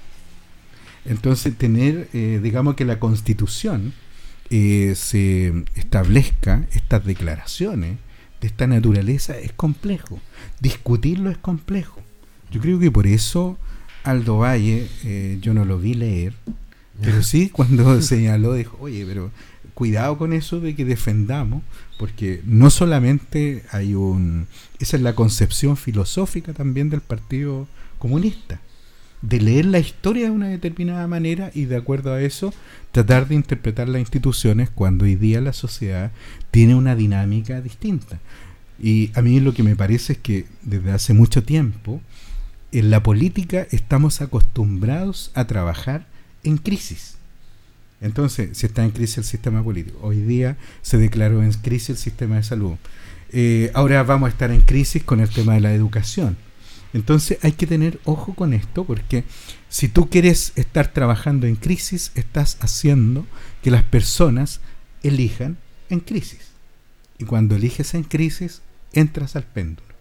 Entonces, tener, eh, digamos que la constitución se establezca estas declaraciones de esta naturaleza es complejo. Discutirlo es complejo. Yo creo que por eso Aldo Valle, eh, yo no lo vi leer, pero sí [laughs] cuando señaló, dijo, oye, pero cuidado con eso de que defendamos, porque no solamente hay un... Esa es la concepción filosófica también del Partido Comunista, de leer la historia de una determinada manera y de acuerdo a eso tratar de interpretar las instituciones cuando hoy día la sociedad tiene una dinámica distinta. Y a mí lo que me parece es que desde hace mucho tiempo en la política estamos acostumbrados a trabajar en crisis. Entonces, si está en crisis el sistema político. Hoy día se declaró en crisis el sistema de salud. Eh, ahora vamos a estar en crisis con el tema de la educación. Entonces hay que tener ojo con esto porque si tú quieres estar trabajando en crisis, estás haciendo que las personas elijan en crisis. Y cuando eliges en crisis, entras al péndulo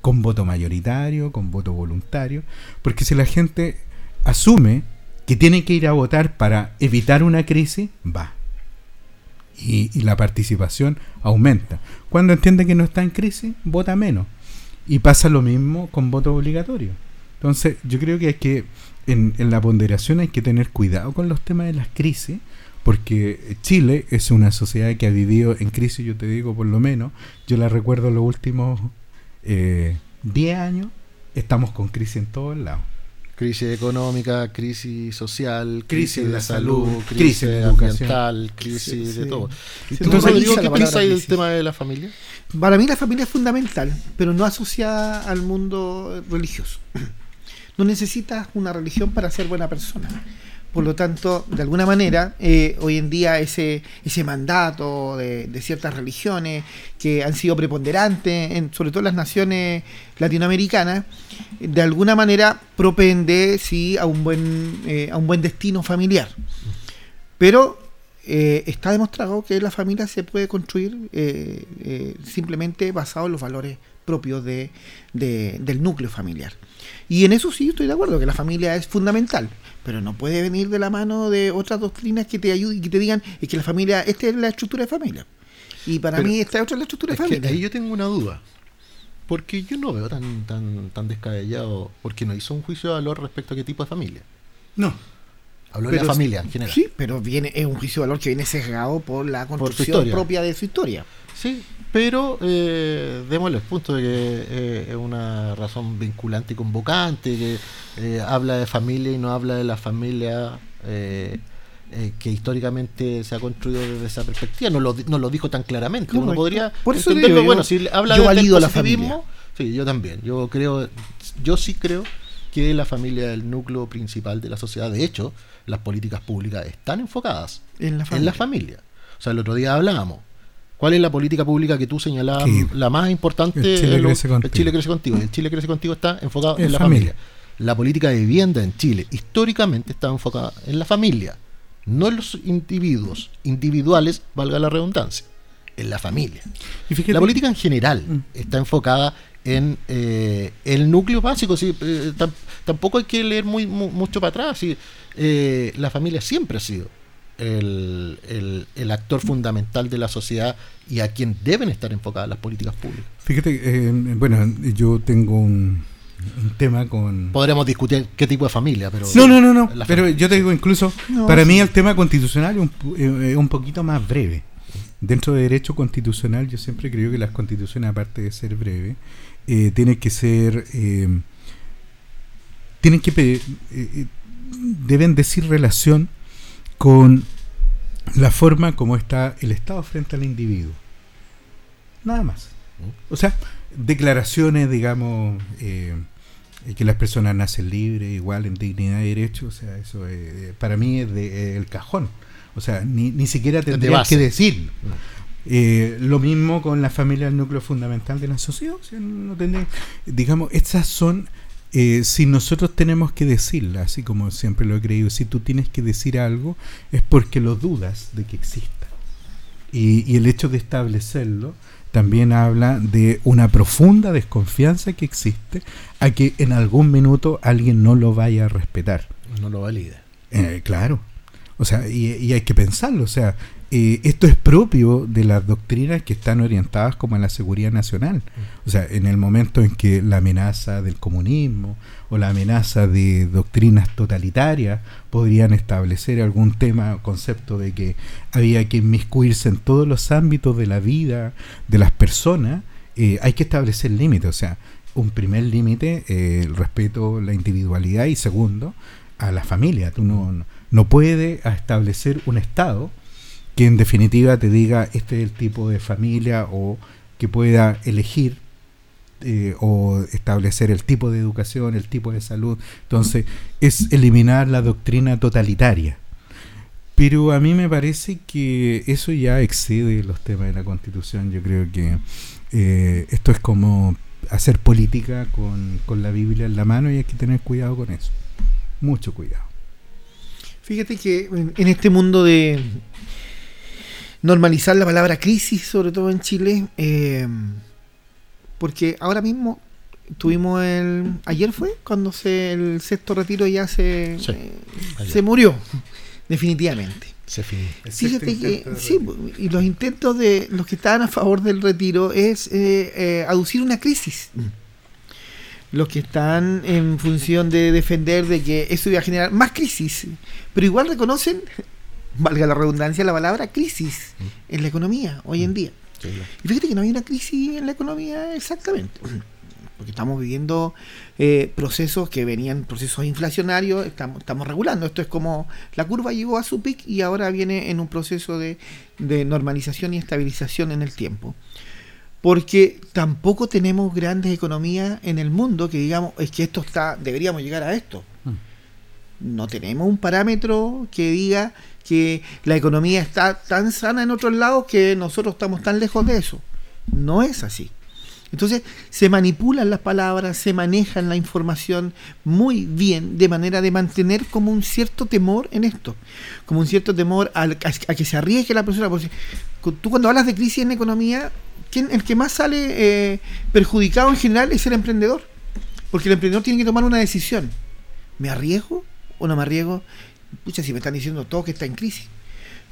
con voto mayoritario, con voto voluntario, porque si la gente asume que tiene que ir a votar para evitar una crisis, va. Y, la participación aumenta. Cuando entiende que no está en crisis, vota menos. Y pasa lo mismo con voto obligatorio. Entonces, yo creo que hay que, en, en la ponderación hay que tener cuidado con los temas de las crisis, porque Chile es una sociedad que ha vivido en crisis, yo te digo por lo menos, yo la recuerdo los últimos 10 eh, años, estamos con crisis en todos lados. Crisis económica, crisis social, crisis, de la salud, crisis, ambiental, crisis de todo. Entonces, ¿qué piensa del tema de la familia? Para mí la familia es fundamental, pero no asociada al mundo religioso. No necesitas una religión para ser buena persona. Por lo tanto, de alguna manera, eh, hoy en día ese, ese mandato de, ciertas religiones que han sido preponderantes, en, sobre todo en las naciones latinoamericanas, de alguna manera propende sí, a, un buen, eh, a un buen destino familiar. Pero eh, está demostrado que la familia se puede construir simplemente basado en los valores propios de- del núcleo familiar. Y en eso sí estoy de acuerdo, que la familia es fundamental, pero no puede venir de la mano de otras doctrinas que te ayuden y que te digan es que la familia, esta es la estructura de familia. Y para Pero mí esta es otra es la estructura Es de que familia. ahí yo tengo una duda. Porque yo no veo tan, tan, tan descabellado, porque no hizo un juicio de valor respecto a qué tipo de familia. No, Habló de la familia en general. Sí, pero viene, es un juicio de valor que viene sesgado por la construcción propia de su historia. Sí, pero eh, démosle el punto de que eh, es una razón vinculante y convocante, que eh, habla de familia y no habla de la familia eh, que históricamente se ha construido desde esa perspectiva. No lo, no lo dijo tan claramente. Uno podría Por eso entenderlo. digo, bueno, si habla yo valido la positivismo, Sí, yo también. Yo creo, yo sí creo que la familia es el núcleo principal de la sociedad. De hecho, las políticas públicas están enfocadas En la en familia. la familia. O sea, el otro día hablábamos. ¿Cuál es la política pública que tú señalabas la más importante? el Chile lo- crece contigo. El Chile crece contigo. El Chile crece contigo está enfocado En en la familia. familia. La política de vivienda en Chile históricamente está enfocada en la familia, no en los individuos individuales, valga la redundancia, en la familia. y fíjate, La política en general Mm. está enfocada en eh, el núcleo básico. sí, eh, tam- tampoco hay que leer muy, mu- mucho para atrás. sí, eh, la familia siempre ha sido el, el- el actor fundamental de la sociedad y a quien deben estar enfocadas las políticas públicas. fíjate, eh, bueno, yo tengo un, un tema con... Podremos discutir qué tipo de familia, pero... No, no, no, no. Pero familia, yo te digo, incluso, No, para sí. mí el tema constitucional es un, eh, un poquito más breve. Dentro de derecho constitucional, yo siempre creo que las constituciones, aparte de ser breve, eh, tienen que ser, eh, tienen que, eh, eh, deben decir relación con la forma como está el Estado frente al individuo. Nada más. O sea, declaraciones, digamos, eh, eh, que las personas nacen libres, igual en dignidad y derecho, o sea, eso eh, para mí es de, eh, el cajón. O sea, ni, ni siquiera de tendría base. que decirlo. Eh, lo mismo con la familia, el núcleo fundamental de la sociedad. o sea, no tendría- digamos, estas son, eh, si nosotros tenemos que decirlas, así como siempre lo he creído, si tú tienes que decir algo, es porque lo dudas de que exista. Y, y el hecho de establecerlo también habla de una profunda desconfianza que existe a que en algún minuto alguien no lo vaya a respetar. No lo valida. Eh, claro. O sea, y, y hay que pensarlo. O sea, eh, esto es propio de las doctrinas que están orientadas como a la seguridad nacional. O sea, en el momento en que la amenaza del comunismo o la amenaza de doctrinas totalitarias podrían establecer algún tema, concepto de que había que inmiscuirse en todos los ámbitos de la vida de las personas, eh, hay que establecer límites. O sea, un primer límite, eh, el respeto, la individualidad y segundo, a la familia. Tú no, no, no puedes establecer un Estado que en definitiva te diga este es el tipo de familia o que pueda elegir eh, o establecer el tipo de educación, el tipo de salud. Entonces, es eliminar la doctrina totalitaria. Pero a mí me parece que eso ya excede los temas de la constitución. Yo creo que eh, esto es como hacer política con, con la Biblia en la mano y hay que tener cuidado con eso. Mucho cuidado. Fíjate que en- este mundo de normalizar la palabra crisis, sobre todo en Chile, eh, porque ahora mismo tuvimos el... Ayer fue cuando se, el sexto retiro ya se, Sí, eh, se murió, definitivamente. Se fin. Fíjate que sí, y los intentos de los que estaban a favor del retiro es eh, eh, aducir una crisis. Los que están en función de defender de que eso iba a generar más crisis, pero igual reconocen, valga la redundancia, la palabra crisis en la economía hoy en día. Sí, claro. Y fíjate que no hay una crisis en la economía exactamente. Porque estamos viviendo eh, procesos que venían, procesos inflacionarios, estamos, estamos regulando. Esto es como la curva llegó a su pic y ahora viene en un proceso de, de normalización y estabilización en el tiempo. Porque tampoco tenemos grandes economías en el mundo que digamos, es que esto está, deberíamos llegar a esto. No tenemos un parámetro que diga que la economía está tan sana en otros lados que nosotros estamos tan lejos de eso. No es así. Entonces se manipulan las palabras, se manejan la información muy bien de manera de mantener como un cierto temor en esto, como un cierto temor a, que se arriesgue la persona. Porque tú cuando hablas de crisis en economía, ¿quién, el que más sale eh, perjudicado en general es el emprendedor, porque el emprendedor tiene que tomar una decisión. ¿Me arriesgo o no me arriesgo? Pucha, si me están diciendo todo que está en crisis.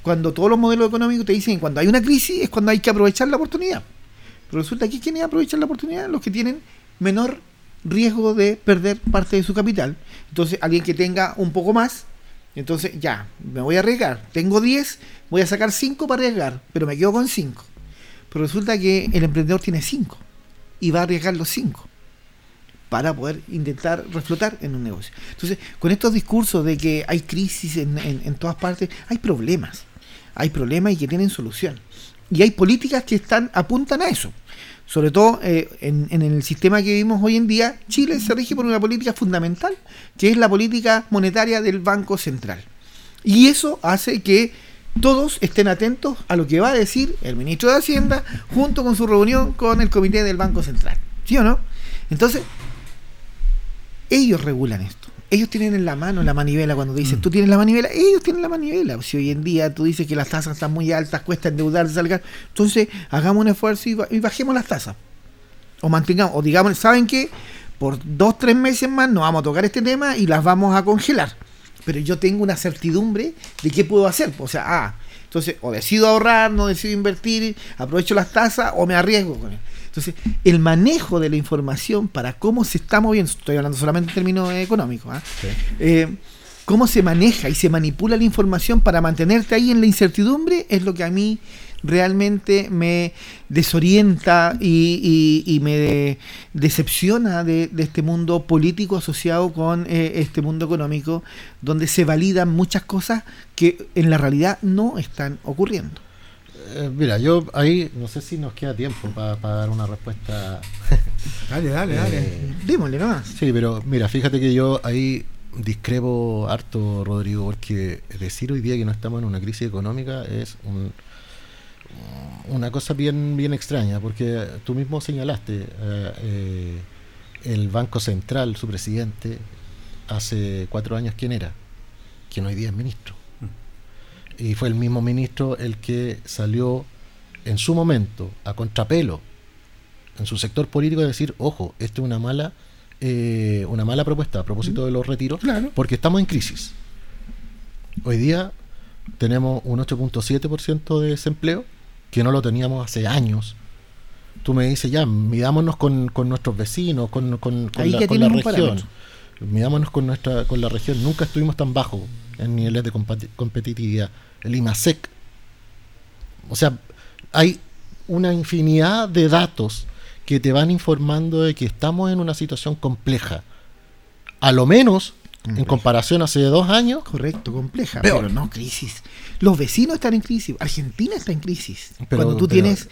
Cuando todos los modelos económicos te dicen que cuando hay una crisis es cuando hay que aprovechar la oportunidad. Pero resulta que ¿quiénes aprovechan la oportunidad? Los que tienen menor riesgo de perder parte de su capital. Entonces, alguien que tenga un poco más, entonces ya, me voy a arriesgar. Tengo 10, voy a sacar 5 para arriesgar, pero me quedo con 5. Pero resulta que el emprendedor tiene 5 y va a arriesgar los 5 para poder intentar reflotar en un negocio. Entonces, con estos discursos de que hay crisis en, todas partes, hay problemas. Hay problemas y que tienen solución y hay políticas que están apuntan a eso. Sobre todo eh, en, en, el sistema que vivimos hoy en día, Chile se rige por una política fundamental, que es la política monetaria del Banco Central. Y eso hace que todos estén atentos a lo que va a decir el ministro de Hacienda junto con su reunión con el comité del Banco Central. ¿Sí o no? Entonces, ellos regulan esto ellos tienen en la mano la manivela cuando dicen, mm. tú tienes la manivela, ellos tienen la manivela. Si hoy en día tú dices que las tasas están muy altas, cuesta endeudarse, salgar, entonces hagamos un esfuerzo y, bajemos las tasas. O mantengamos, o digamos, ¿saben qué? Por dos, tres meses más nos vamos a tocar este tema y las vamos a congelar. Pero yo tengo una certidumbre de qué puedo hacer. O sea, ah, entonces o decido ahorrar, no decido invertir, aprovecho las tasas o me arriesgo con él. Entonces, el manejo de la información para cómo se está moviendo, estoy hablando solamente en términos económicos, ¿ah? eh, cómo se maneja y se manipula la información para mantenerte ahí en la incertidumbre es lo que a mí realmente me desorienta y, me decepciona de, este mundo político asociado con eh, este mundo económico, donde se validan muchas cosas que en la realidad no están ocurriendo. Eh, mira, yo ahí no sé si nos queda tiempo para dar una respuesta. dale, [laughs] dale, dale. Eh, Démosle nomás. Sí, pero mira, fíjate que yo ahí discrepo harto, Rodrigo, porque decir hoy día que no estamos en una crisis económica es una cosa bien, bien extraña, porque tú mismo señalaste, eh, el Banco Central, su presidente, hace cuatro años, ¿quién era? Quien hoy día es ministro y fue el mismo ministro el que salió en su momento a contrapelo en su sector político de decir, ojo, esto es una mala, eh, una mala propuesta a propósito de los retiros, porque estamos en crisis. Hoy día tenemos un 8.7% de desempleo, que no lo teníamos hace años. Tú me dices, ya, midámonos con, nuestros vecinos, con, con, la, con la región. Midámonos con, nuestra, con la región. Nunca estuvimos tan bajos en niveles de competitividad el IMASEC. O sea, hay una infinidad de datos que te van informando de que estamos en una situación compleja. A lo menos en comparación hace dos años. Correcto, compleja, pero no crisis. Los vecinos están en crisis, Argentina está en crisis. Cuando tú tienes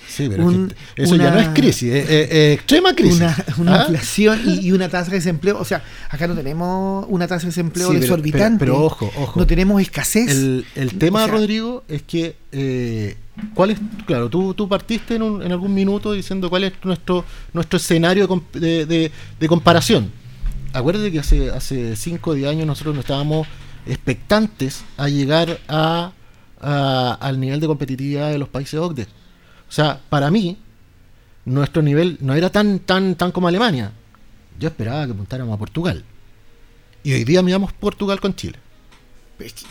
eso ya no es crisis, es, extrema crisis. Una, ¿Ah? inflación y, una tasa de desempleo, o sea, acá no tenemos una tasa de desempleo desorbitante. Pero, ojo, ojo. No tenemos escasez. El, tema, Rodrigo, es que eh, ¿Cuál es, claro, tú, tú partiste en, en, algún minuto diciendo cuál es nuestro, nuestro escenario de, de, de comparación acuérdate que hace, hace 5 o 10 años nosotros no estábamos expectantes a llegar a, al nivel de competitividad de los países OCDE. O sea, para mí, nuestro nivel no era tan, tan, tan como Alemania. Yo esperaba que apuntáramos a Portugal. Y hoy día miramos Portugal con Chile.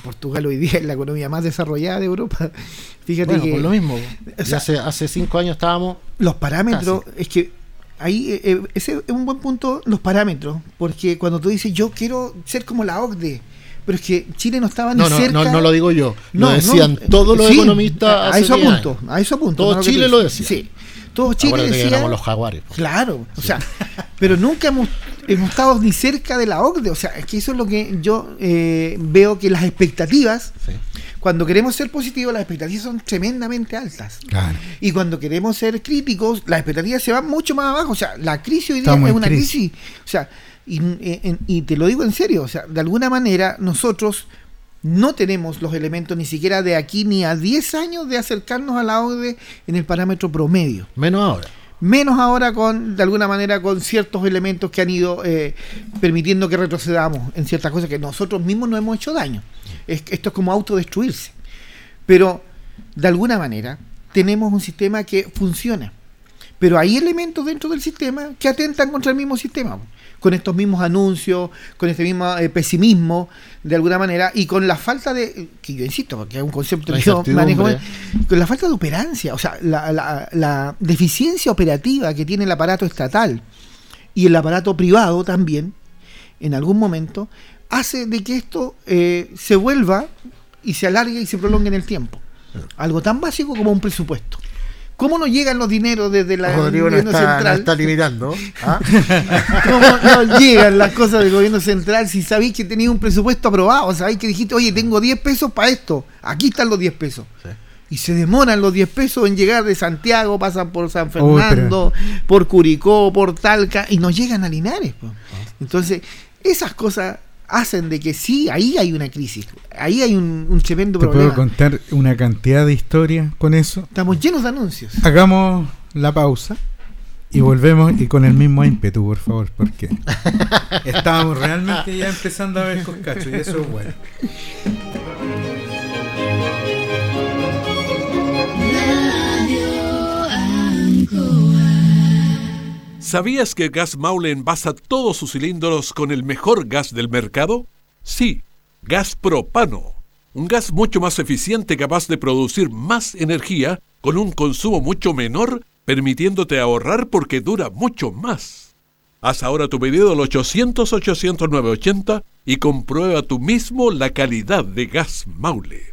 Portugal hoy día es la economía más desarrollada de Europa. [laughs] Fíjate que. Por lo mismo. [laughs] hace, hace cinco años estábamos. Los parámetros, es que ahí eh, eh, ese es un buen punto, los parámetros, porque cuando tú dices yo quiero ser como la OCDE, pero es que Chile no estaba ni no, cerca. No, no lo digo yo, lo decían todos los economistas. A, eso apunto, a eso apunto. Todo Chile lo decía. Sí. Todo Chile decía. los jaguares. Claro, o sea, pero nunca hemos, hemos, estado ni cerca de la OCDE. O sea, es que eso es lo que yo eh, veo que las expectativas cuando queremos ser positivos, las expectativas son tremendamente altas. Y cuando queremos ser críticos, las expectativas se van mucho más abajo. O sea, la crisis hoy día es una crisis. O sea, y, te lo digo en serio, o sea, de alguna manera nosotros no tenemos los elementos ni siquiera de aquí ni a 10 años de acercarnos a la OCDE en el parámetro promedio. Menos ahora menos ahora con, de alguna manera, con ciertos elementos que han ido eh, permitiendo que retrocedamos en ciertas cosas que nosotros mismos no hemos hecho daño. esto es como autodestruirse. Pero, de alguna manera, tenemos un sistema que funciona. Pero hay elementos dentro del sistema que atentan contra el mismo sistema con estos mismos anuncios, con este mismo eh, pesimismo, de alguna manera, y con la falta de, que yo insisto, porque es un concepto que yo manejo, con la falta de operancia, o sea, la, deficiencia operativa que tiene el aparato estatal y el aparato privado también, en algún momento, hace de que esto eh, se vuelva y se alargue y se prolongue en el tiempo. Algo tan básico como un presupuesto. ¿Cómo no llegan los dineros desde la gobierno central? está limitando. ¿ah? [laughs] ¿Cómo no llegan las cosas del gobierno central si sabéis que tenéis un presupuesto aprobado? Sabéis que dijiste, oye, tengo 10 pesos para esto. Aquí están los 10 pesos. Y se demoran los 10 pesos en llegar de Santiago, pasan por San Fernando, por Curicó, por Talca, y no llegan a Linares. Entonces, esas cosas hacen de que sí, ahí hay una crisis, ahí hay un, un tremendo ¿Te problema. puedo contar una cantidad de historias con eso? Estamos llenos de anuncios. Hagamos la pausa y volvemos y con el mismo ímpetu, por favor, porque estábamos realmente ya empezando a ver con cacho y eso es bueno. ¿Sabías que Gas Maule envasa todos sus cilindros con el mejor gas del mercado? Sí, gas propano. Un gas mucho más eficiente capaz de producir más energía con un consumo mucho menor, permitiéndote ahorrar porque dura mucho más. Haz ahora tu pedido al 800-800-980 y comprueba tú mismo la calidad de Gas Maule.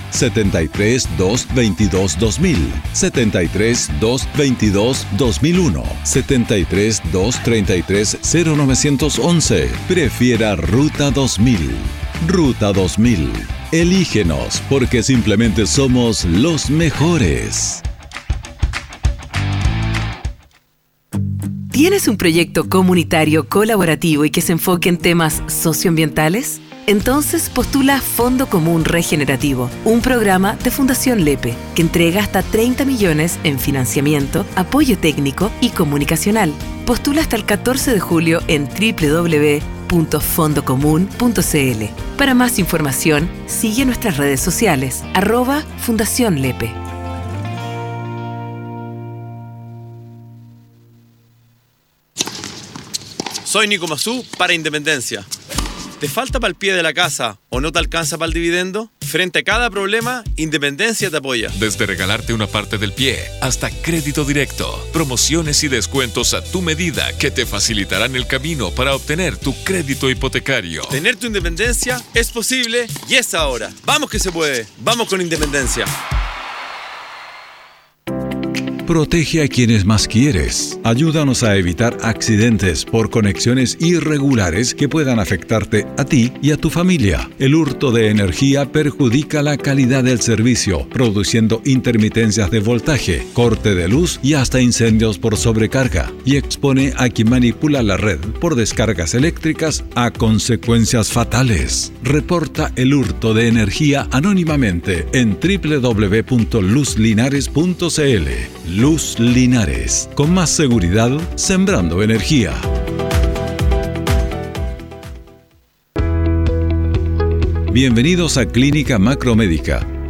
73 222 2000, 73 222 2001, 73 233 0911. Prefiera Ruta 2000. Ruta 2000. Elígenos porque simplemente somos los mejores. ¿Tienes un proyecto comunitario colaborativo y que se enfoque en temas socioambientales? Entonces postula Fondo Común Regenerativo, un programa de Fundación Lepe que entrega hasta 30 millones en financiamiento, apoyo técnico y comunicacional. Postula hasta el 14 de julio en www.fondocomún.cl. Para más información, sigue nuestras redes sociales, arroba Fundación Lepe. Soy Nico Mazú para Independencia. ¿Te falta para el pie de la casa o no te alcanza para el dividendo? Frente a cada problema, Independencia te apoya. Desde regalarte una parte del pie hasta crédito directo, promociones y descuentos a tu medida que te facilitarán el camino para obtener tu crédito hipotecario. Tener tu independencia es posible y es ahora. Vamos que se puede. Vamos con Independencia. Protege a quienes más quieres. Ayúdanos a evitar accidentes por conexiones irregulares que puedan afectarte a ti y a tu familia. El hurto de energía perjudica la calidad del servicio, produciendo intermitencias de voltaje, corte de luz y hasta incendios por sobrecarga, y expone a quien manipula la red por descargas eléctricas a consecuencias fatales. Reporta el hurto de energía anónimamente en www.luzlinares.cl. Luz Linares. Con más seguridad, sembrando energía. Bienvenidos a Clínica Macromédica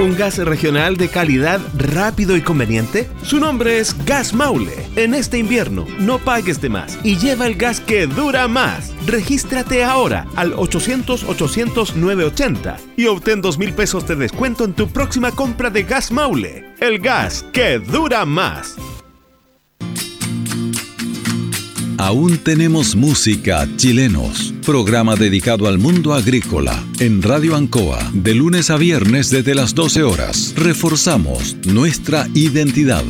¿Un gas regional de calidad rápido y conveniente? Su nombre es Gas Maule. En este invierno, no pagues de más y lleva el gas que dura más. Regístrate ahora al 800-800-980 y obtén 2 mil pesos de descuento en tu próxima compra de Gas Maule. El gas que dura más. Aún tenemos música chilenos. Programa dedicado al mundo agrícola en Radio Ancoa de lunes a viernes desde las 12 horas. Reforzamos nuestra identidad.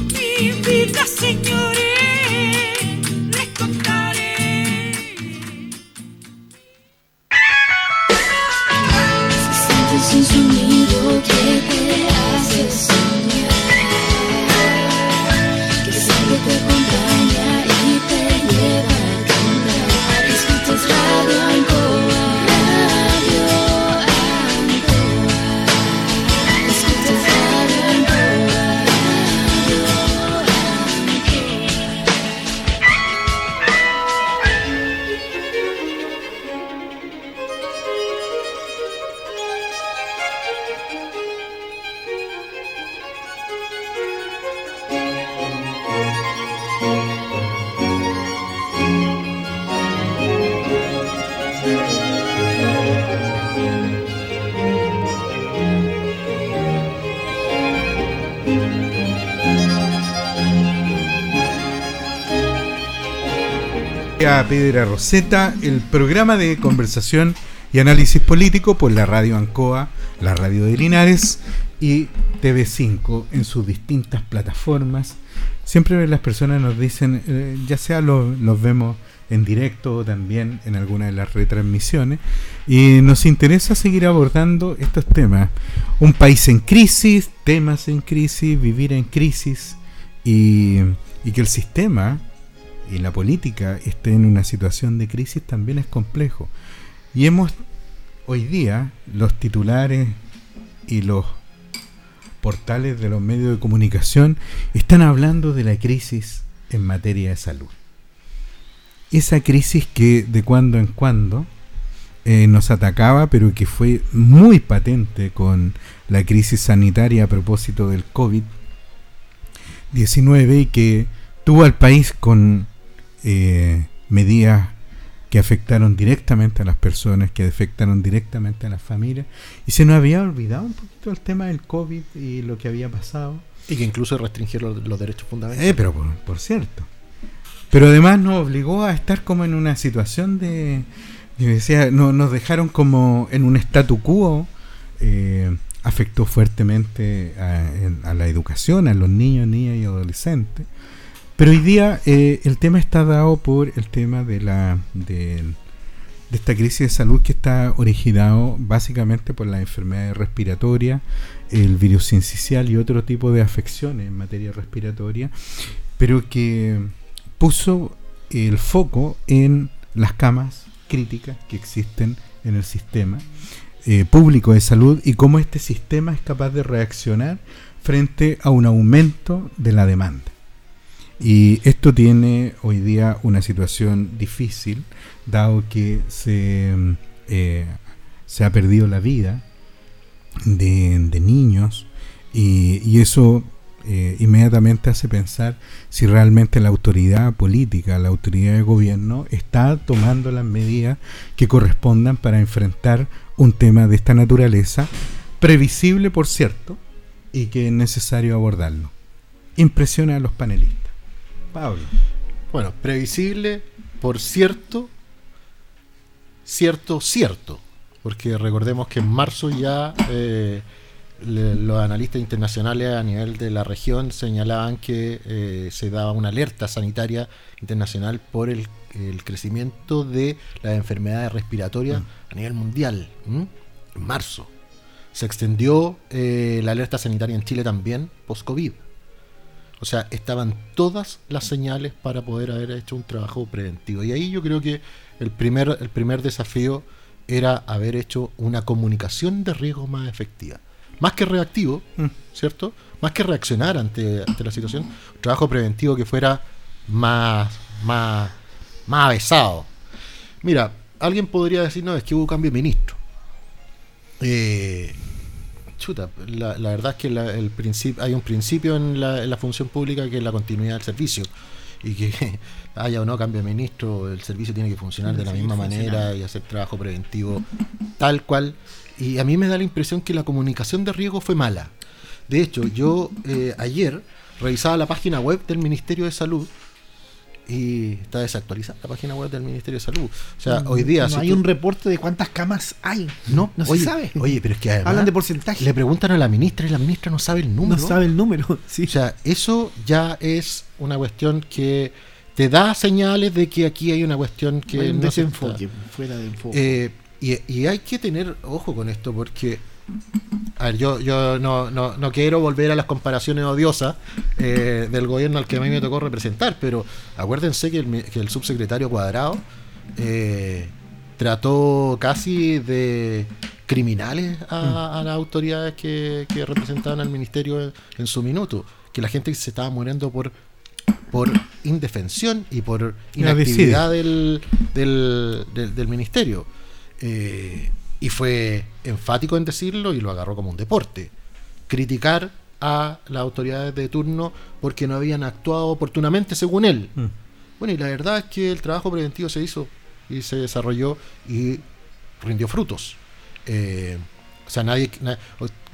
Pedra Roseta, el programa de conversación y análisis político por la radio Ancoa, la radio de Linares y TV5 en sus distintas plataformas. Siempre las personas nos dicen, eh, ya sea los vemos en directo o también en alguna de las retransmisiones, y nos interesa seguir abordando estos temas. Un país en crisis, temas en crisis, vivir en crisis y que el sistema y la política esté en una situación de crisis también es complejo. Y hemos, hoy día, los titulares y los portales de los medios de comunicación están hablando de la crisis en materia de salud. Esa crisis que de cuando en cuando eh, nos atacaba, pero que fue muy patente con la crisis sanitaria a propósito del COVID-19 y que tuvo al país con eh, medidas que afectaron directamente a las personas, que afectaron directamente a las familias. Y se nos había olvidado un poquito el tema del COVID y lo que había pasado. Y que incluso restringir los, derechos fundamentales. Eh, pero por, cierto. Pero además nos obligó a estar como en una situación de... decía, no, nos dejaron como en un statu quo. Eh, afectó fuertemente a, a, la educación, a los niños, niñas y adolescentes. Pero hoy día eh, el tema está dado por el tema de la de, esta crisis de salud que está originado básicamente por las enfermedades respiratorias, el virus sincicial y otro tipo de afecciones en materia respiratoria, pero que puso el foco en las camas críticas que existen en el sistema eh, público de salud y cómo este sistema es capaz de reaccionar frente a un aumento de la demanda. Y esto tiene hoy día una situación difícil, dado que se, eh, se ha perdido la vida de, niños y, eso eh, inmediatamente hace pensar si realmente la autoridad política, la autoridad de gobierno está tomando las medidas que correspondan para enfrentar un tema de esta naturaleza, previsible por cierto, y que es necesario abordarlo. Impresiona a los panelistas. Pablo. Bueno, previsible, por cierto, cierto, cierto. Porque recordemos que en marzo ya eh, los analistas internacionales a nivel de la región señalaban que eh, se daba una alerta sanitaria internacional por el, crecimiento de las enfermedades respiratorias mm. a nivel mundial. En marzo. Se extendió eh, la alerta sanitaria en Chile también post-COVID. O sea, estaban todas las señales para poder haber hecho un trabajo preventivo. Y ahí yo creo que el primer, el primer desafío era haber hecho una comunicación de riesgo más efectiva. Más que reactivo, Mm. ¿cierto? Más que reaccionar ante, ante la situación, un trabajo preventivo que fuera más, más, más avesado. Mira, alguien podría decir, no, es que hubo cambio de ministro. Eh, chuta, la, la verdad es que la- el hay un principio en la, en la función pública que es la continuidad del servicio. Y que [laughs] haya o no cambio de ministro, el servicio tiene que funcionar de la misma manera y hacer trabajo preventivo tal cual. Y a mí me da la impresión que la comunicación de riesgo fue mala. De hecho, yo eh, ayer revisaba la página web del Ministerio de Salud y está desactualizada la página web del Ministerio de Salud. O sea, hoy día... no si hay tú- un reporte de cuántas camas hay. no, no oye, se sabe. Oye, pero es que además Hablan de porcentaje. le preguntan a la ministra y la ministra no sabe el número. no sabe el número. [laughs] Sí. O sea, eso ya es una cuestión que te da señales de que aquí hay una cuestión que un no se desenfoque, está- fuera de enfoque. Eh, y, y hay que tener ojo con esto porque a ver, yo, yo no, no, no quiero volver a las comparaciones odiosas eh, del gobierno al que a mí me tocó representar, pero acuérdense que el, mi- que el subsecretario Cuadrado eh, trató casi de criminales a, a las autoridades que, que representaban al ministerio en, en su minuto, que la gente se estaba muriendo por por indefensión y por inactividad del, del, del- del ministerio. Eh, y fue enfático en decirlo y lo agarró como un deporte. Criticar a las autoridades de turno porque no habían actuado oportunamente según él. Mm. Bueno, y la verdad es que el trabajo preventivo se hizo y se desarrolló y rindió frutos. Eh, o sea, nadie, na-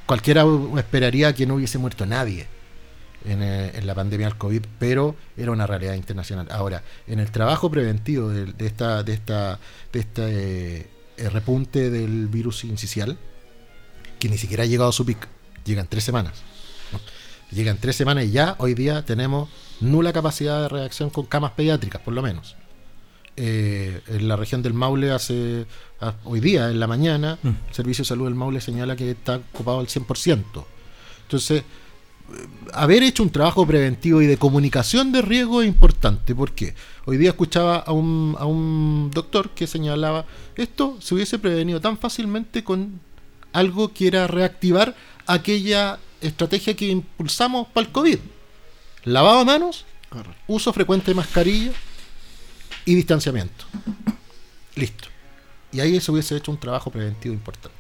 cualquiera esperaría que no hubiese muerto nadie en, eh, en la pandemia del COVID, pero era una realidad internacional. Ahora, en el trabajo preventivo de, de esta, de esta, de este eh, eh, repunte del virus incisional, que ni siquiera ha llegado a su pico, llegan tres semanas. ¿no? Llegan tres semanas y ya hoy día tenemos nula capacidad de reacción con camas pediátricas, por lo menos. Eh, en la región del Maule hace a- hoy día, en la mañana, Mm. el Servicio de Salud del Maule señala que está ocupado al 100%. Entonces, haber hecho un trabajo preventivo y de comunicación de riesgo es importante. ¿Por qué? Hoy día escuchaba a un, a un doctor que señalaba, esto se hubiese prevenido tan fácilmente con algo que era reactivar aquella estrategia que impulsamos para el COVID. Lavado de manos, uso frecuente de mascarilla y distanciamiento. Listo. Y ahí se hubiese hecho un trabajo preventivo importante.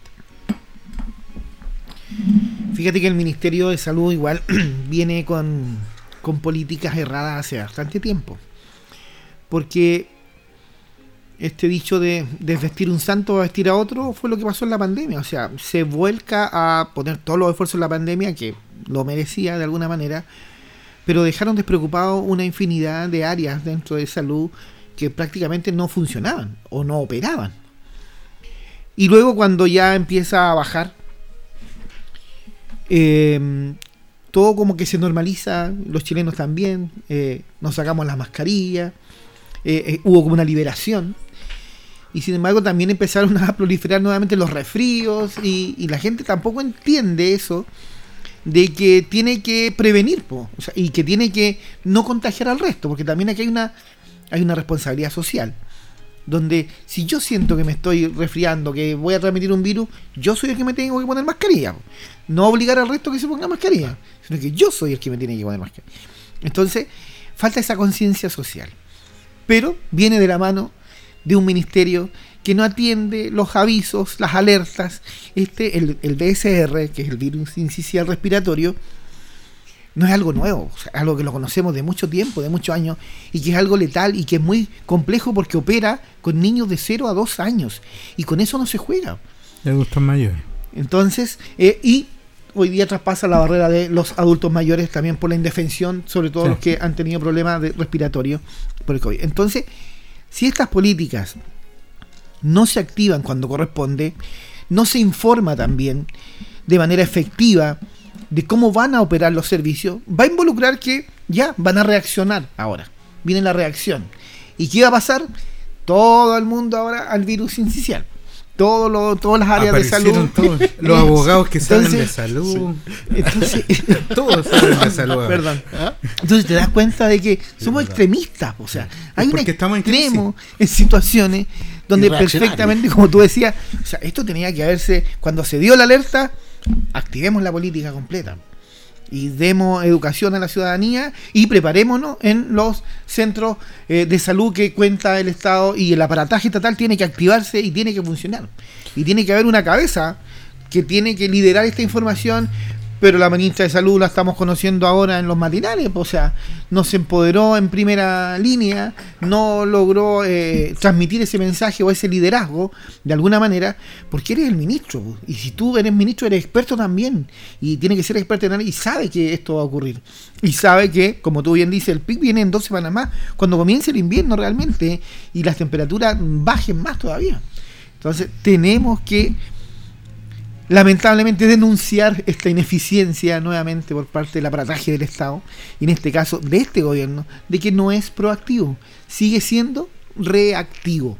Fíjate que el Ministerio de Salud igual [clears throat] viene con, con políticas erradas hace bastante tiempo. Porque este dicho de desvestir un santo a vestir a otro fue lo que pasó en la pandemia. O sea, se vuelca a poner todos los esfuerzos en la pandemia, que lo merecía de alguna manera, pero dejaron despreocupados una infinidad de áreas dentro de salud que prácticamente no funcionaban o no operaban. Y luego cuando ya empieza a bajar eh, todo como que se normaliza, los chilenos también, eh, nos sacamos las mascarillas, eh, eh, hubo como una liberación. Y sin embargo también empezaron a proliferar nuevamente los resfríos y, la gente tampoco entiende eso de que tiene que prevenir y que tiene que no contagiar al resto, porque también aquí hay una, hay una responsabilidad social donde si yo siento que me estoy resfriando, que voy a transmitir un virus, yo soy el que me tengo que poner mascarilla. No obligar al resto que se ponga mascarilla, sino que yo soy el que me tiene que poner mascarilla. Entonces, falta esa conciencia social. Pero viene de la mano de un ministerio que no atiende los avisos, las alertas. Este, el, el que es el virus incisional respiratorio, no es algo nuevo, sea, algo que lo conocemos de mucho tiempo, de muchos años, y que es algo letal y que es muy complejo porque opera con niños de 0 a 2 años, y con eso no se juega. De adultos mayores. Entonces, eh, y hoy día traspasa la barrera de los adultos mayores también por la indefensión, sobre todo Sí. los que han tenido problemas de respiratorios por el COVID. Entonces, si estas políticas no se activan cuando corresponde, no se informa también de manera efectiva de cómo van a operar los servicios, va a involucrar que ya van a reaccionar ahora. Viene la reacción. ¿Y qué va a pasar? Todo el mundo ahora al virus incisional. todo lo, todas las áreas de salud. Todos, los [laughs] abogados que saben de Entonces, salud. [laughs] Entonces, [laughs] Todos saben de salud. ahora. Perdón. Entonces te das cuenta de que somos extremistas. O sea, hay un en extremo en situaciones donde perfectamente, como tú decías, o sea, esto tenía que haberse, cuando se dio la alerta, activemos la política completa. Y demos educación a la ciudadanía y preparémonos en los centros eh, de salud que cuenta el Estado y el aparataje estatal tiene que activarse y tiene que funcionar. Y tiene que haber una cabeza que tiene que liderar esta información, pero la ministra de Salud la estamos conociendo ahora en los matinales, o sea, no se empoderó en primera línea, no logró eh, transmitir ese mensaje o ese liderazgo de alguna manera, porque eres el ministro, y si tú eres ministro eres experto también, y tiene que ser experto en y sabe que esto va a ocurrir, y sabe que, como tú bien dices, el pic viene en dos semanas más, cuando comience el invierno realmente, y las temperaturas bajen más todavía. Entonces tenemos que lamentablemente denunciar esta ineficiencia nuevamente por parte del aparataje del Estado, y en este caso de este gobierno, de que no es proactivo, sigue siendo reactivo.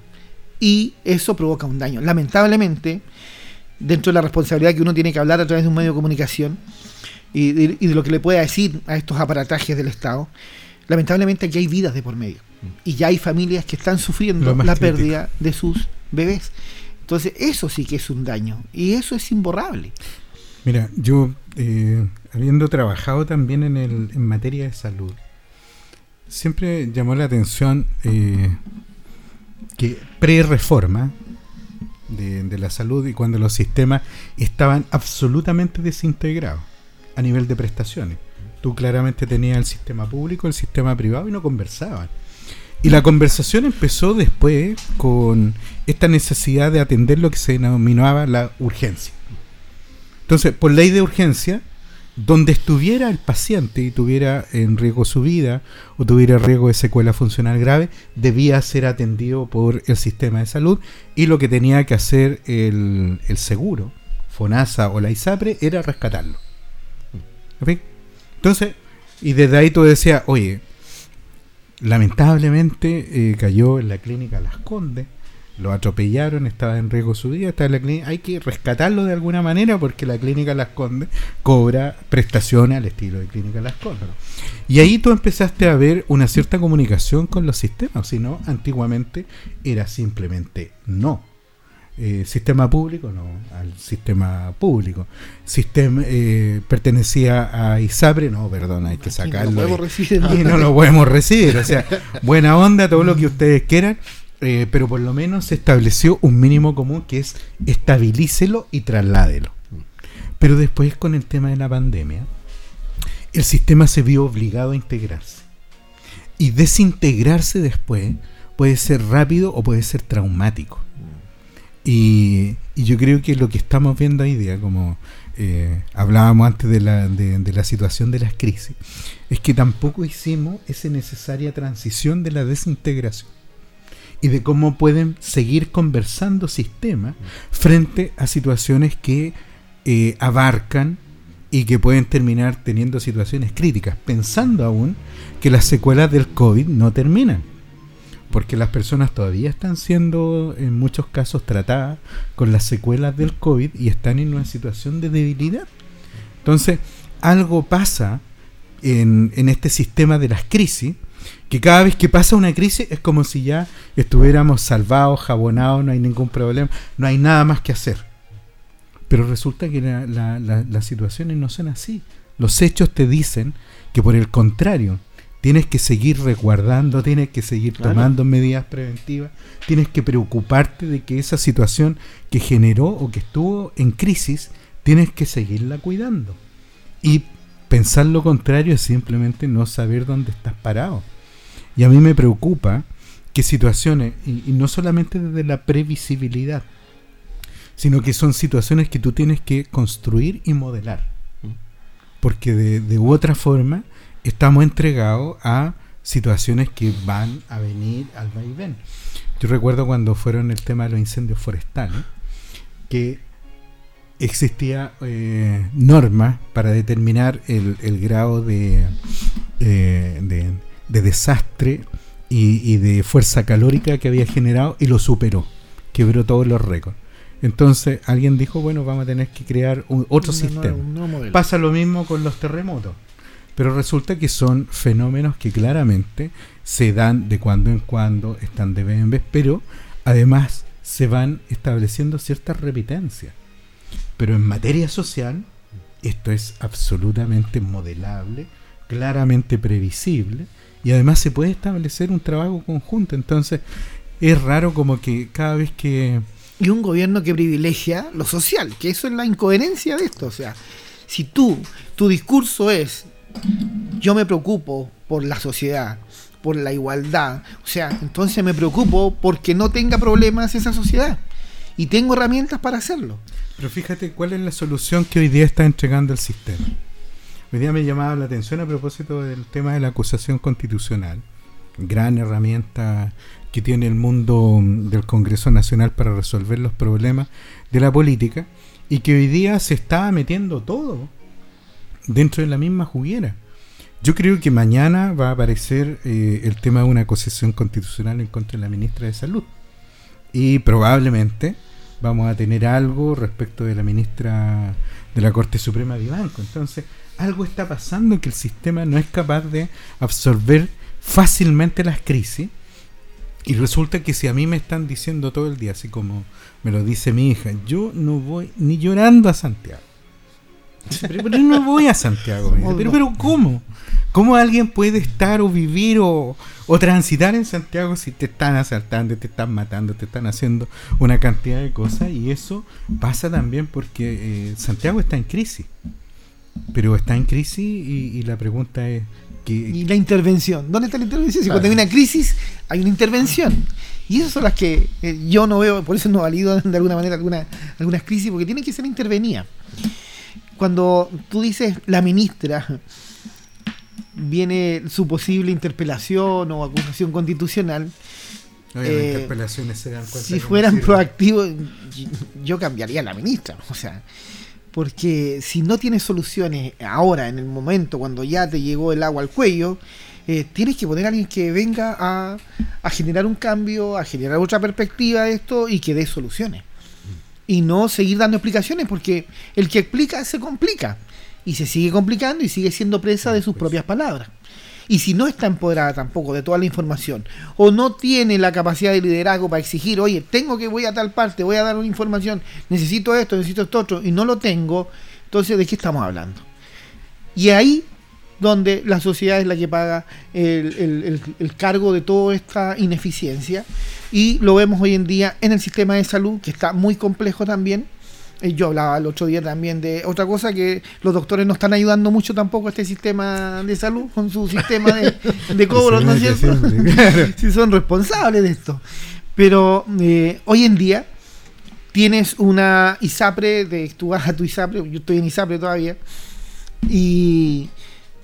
Y eso provoca un daño. Lamentablemente, dentro de la responsabilidad que uno tiene que hablar a través de un medio de comunicación y de, y de lo que le pueda decir a estos aparatajes del Estado, lamentablemente aquí hay vidas de por medio. Y ya hay familias que están sufriendo la crítico. pérdida de sus bebés. Entonces, eso sí que es un daño. Y eso es imborrable. Mira, yo, eh, habiendo trabajado también en, el, en materia de salud, siempre llamó la atención eh, que pre-reforma de, de la salud y cuando los sistemas estaban absolutamente desintegrados a nivel de prestaciones. Tú claramente tenías el sistema público, el sistema privado y no conversaban. Y la conversación empezó después con esta necesidad de atender lo que se denominaba la urgencia. Entonces, por ley de urgencia, donde estuviera el paciente y tuviera en riesgo su vida o tuviera riesgo de secuela funcional grave, debía ser atendido por el sistema de salud y lo que tenía que hacer el, el seguro, FONASA o la ISAPRE, era rescatarlo. Entonces, y desde ahí tú decías, oye, lamentablemente eh, cayó en la clínica Las Condes, lo atropellaron, estaba en riesgo su vida, estaba en la clínica, hay que rescatarlo de alguna manera porque la clínica Las Condes cobra prestaciones al estilo de clínica Las Condes. Y ahí tú empezaste a ver una cierta comunicación con los sistemas, si no, antiguamente era simplemente no. Eh, sistema público, no, al sistema público. Sistema eh, pertenecía a ISAPRE, no, perdón, hay que Aquí no lo sacarlo. podemos recibir. y no lo podemos recibir. O sea, [laughs] buena onda, todo lo que ustedes quieran, eh, pero por lo menos se estableció un mínimo común que es estabilícelo y trasládelo. Pero después con el tema de la pandemia, el sistema se vio obligado a integrarse. Y desintegrarse después puede ser rápido o puede ser traumático. Y, y yo creo que lo que estamos viendo hoy día, como eh, hablábamos antes de la, de, de la situación de las crisis, es que tampoco hicimos esa necesaria transición de la desintegración y de cómo pueden seguir conversando sistemas frente a situaciones que eh, abarcan y que pueden terminar teniendo situaciones críticas, pensando aún que las secuelas del COVID no terminan porque las personas todavía están siendo en muchos casos tratadas con las secuelas del COVID y están en una situación de debilidad. Entonces, algo pasa en, en este sistema de las crisis, que cada vez que pasa una crisis es como si ya estuviéramos salvados, jabonados, no hay ningún problema, no hay nada más que hacer. Pero resulta que la- la- la- las situaciones no son así. Los hechos te dicen que por el contrario, tienes que seguir resguardando, tienes que seguir Claro. tomando medidas preventivas, tienes que preocuparte de que esa situación que generó o que estuvo en crisis, tienes que seguirla cuidando. Y pensar lo contrario es simplemente no saber dónde estás parado. Y a mí me preocupa que situaciones, y, y no solamente desde la previsibilidad, sino que son situaciones que tú tienes que construir y modelar. Porque de, de u otra forma estamos entregados a situaciones que van a venir al vaivén. Yo recuerdo cuando fueron el tema de los incendios forestales, que existía eh, normas para determinar el, el grado de, eh, de, de desastre y, y de fuerza calórica que había generado y lo superó, quebró todos los récords. Entonces alguien dijo, bueno, vamos a tener que crear un- otro sistema. un. Pasa lo mismo con los terremotos. Pero resulta que son fenómenos que claramente se dan de cuando en cuando, están de vez en vez, pero además se van estableciendo ciertas repitencias. Pero en materia social, esto es absolutamente modelable, claramente previsible, y además se puede establecer un trabajo conjunto. Entonces, es raro como que cada vez que... y un gobierno que privilegia lo social, que eso es la incoherencia de esto. O sea, si tú, tu discurso es, yo me preocupo por la sociedad, por la igualdad, o sea, entonces me preocupo porque no tenga problemas esa sociedad. Y tengo herramientas para hacerlo. Pero fíjate cuál es la solución que hoy día está entregando el sistema. Hoy día me llamaba la atención a propósito del tema de la acusación constitucional. Gran herramienta que tiene el mundo del Congreso Nacional para resolver los problemas de la política y que hoy día se está metiendo todo dentro de la misma juguera. Yo creo que mañana va a aparecer eh, el tema de una acusación constitucional en contra de la ministra de Salud. Y probablemente vamos a tener algo respecto de la ministra de la Corte Suprema Vivanco. Entonces, algo está pasando que el sistema no es capaz de absorber fácilmente las crisis. Y resulta que si a mí me están diciendo todo el día, así como me lo dice mi hija, yo no voy ni llorando a Santiago. Pero, pero no voy a Santiago. [laughs] dice. Pero, pero ¿cómo? ¿Cómo alguien puede estar o vivir o, o transitar en Santiago si te están asaltando, te están matando, te están haciendo una cantidad de cosas? Y eso pasa también porque eh, Santiago está en crisis. Pero está en crisis y, y la pregunta es que Y la intervención. ¿Dónde está la intervención? Si Claro. cuando hay una crisis, hay una intervención. Y esas son las que eh, yo no veo, por eso no valido de alguna manera alguna, algunas crisis, porque tienen que ser intervenidas. Cuando tú dices la ministra, viene su posible interpelación o acusación constitucional, eh, interpelaciones se dan cuenta si no fueran proactivos, yo cambiaría a la ministra. O sea, porque si no tienes soluciones ahora, en el momento, cuando ya te llegó el agua al cuello, eh, tienes que poner a alguien que venga a, a generar un cambio, a generar otra perspectiva de esto y que dé soluciones. Y no seguir dando explicaciones, porque el que explica se complica. Y se sigue complicando y sigue siendo presa de sus propias palabras. Y si no está empoderada tampoco de toda la información, o no tiene la capacidad de liderazgo para exigir, oye, tengo que voy a tal parte, voy a dar una información, necesito esto, necesito esto otro, y no lo tengo, entonces ¿de qué estamos hablando? Y ahí donde la sociedad es la que paga el, el- el- el cargo de toda esta ineficiencia. Y lo vemos hoy en día en el sistema de salud, que está muy complejo también. Eh, Yo hablaba el otro día también de otra cosa, que los doctores no están ayudando mucho tampoco a este sistema de salud con su sistema de, de [laughs] cobros, ¿no es cierto? si [laughs] son responsables de esto. Pero eh, hoy en día tienes una ISAPRE, de, tú vas a tu ISAPRE, yo estoy en ISAPRE todavía, y,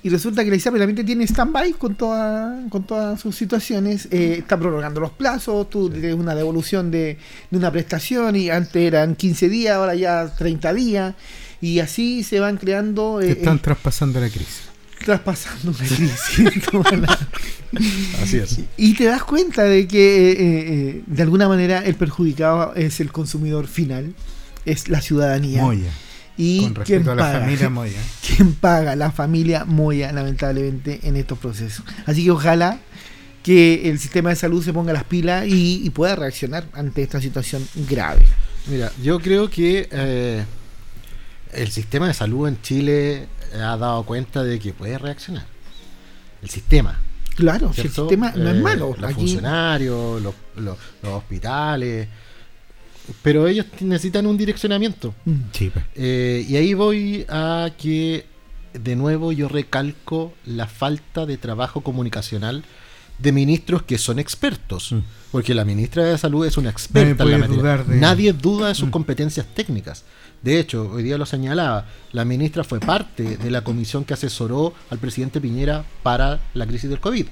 y resulta que la ISAPRE también tiene stand-by con, toda, con todas sus situaciones, eh, está prorrogando los plazos, tú tienes una devolución de, de una prestación y antes eran 15 días, ahora ya 30 días, y así se van creando... eh, están eh, traspasando la crisis. traspasando una [laughs] crisis. Así es. y te das cuenta de que eh, eh, de alguna manera el perjudicado es el consumidor final, es la ciudadanía. Moya. Y Con quién respecto a la paga, familia [laughs] Moya. quién paga la familia Moya, lamentablemente, en estos procesos. Así que ojalá que el sistema de salud se ponga las pilas y, y pueda reaccionar ante esta situación grave. Mira, yo creo que eh, el sistema de salud en Chile ha dado cuenta de que puede reaccionar. El sistema. Claro, si el sistema no es Eh, malo. Los Aquí- funcionarios, los, los- los hospitales. Pero ellos necesitan un direccionamiento. Mm. Sí, pues. Eh, y ahí voy a que de nuevo yo recalco la falta de trabajo comunicacional de ministros que son expertos. Mm. Porque la ministra de Salud es una experta en la materia. dudar de- Nadie duda de sus Mm. competencias técnicas. De hecho, hoy día lo señalaba, la ministra fue parte de la comisión que asesoró al presidente Piñera para la crisis del COVID.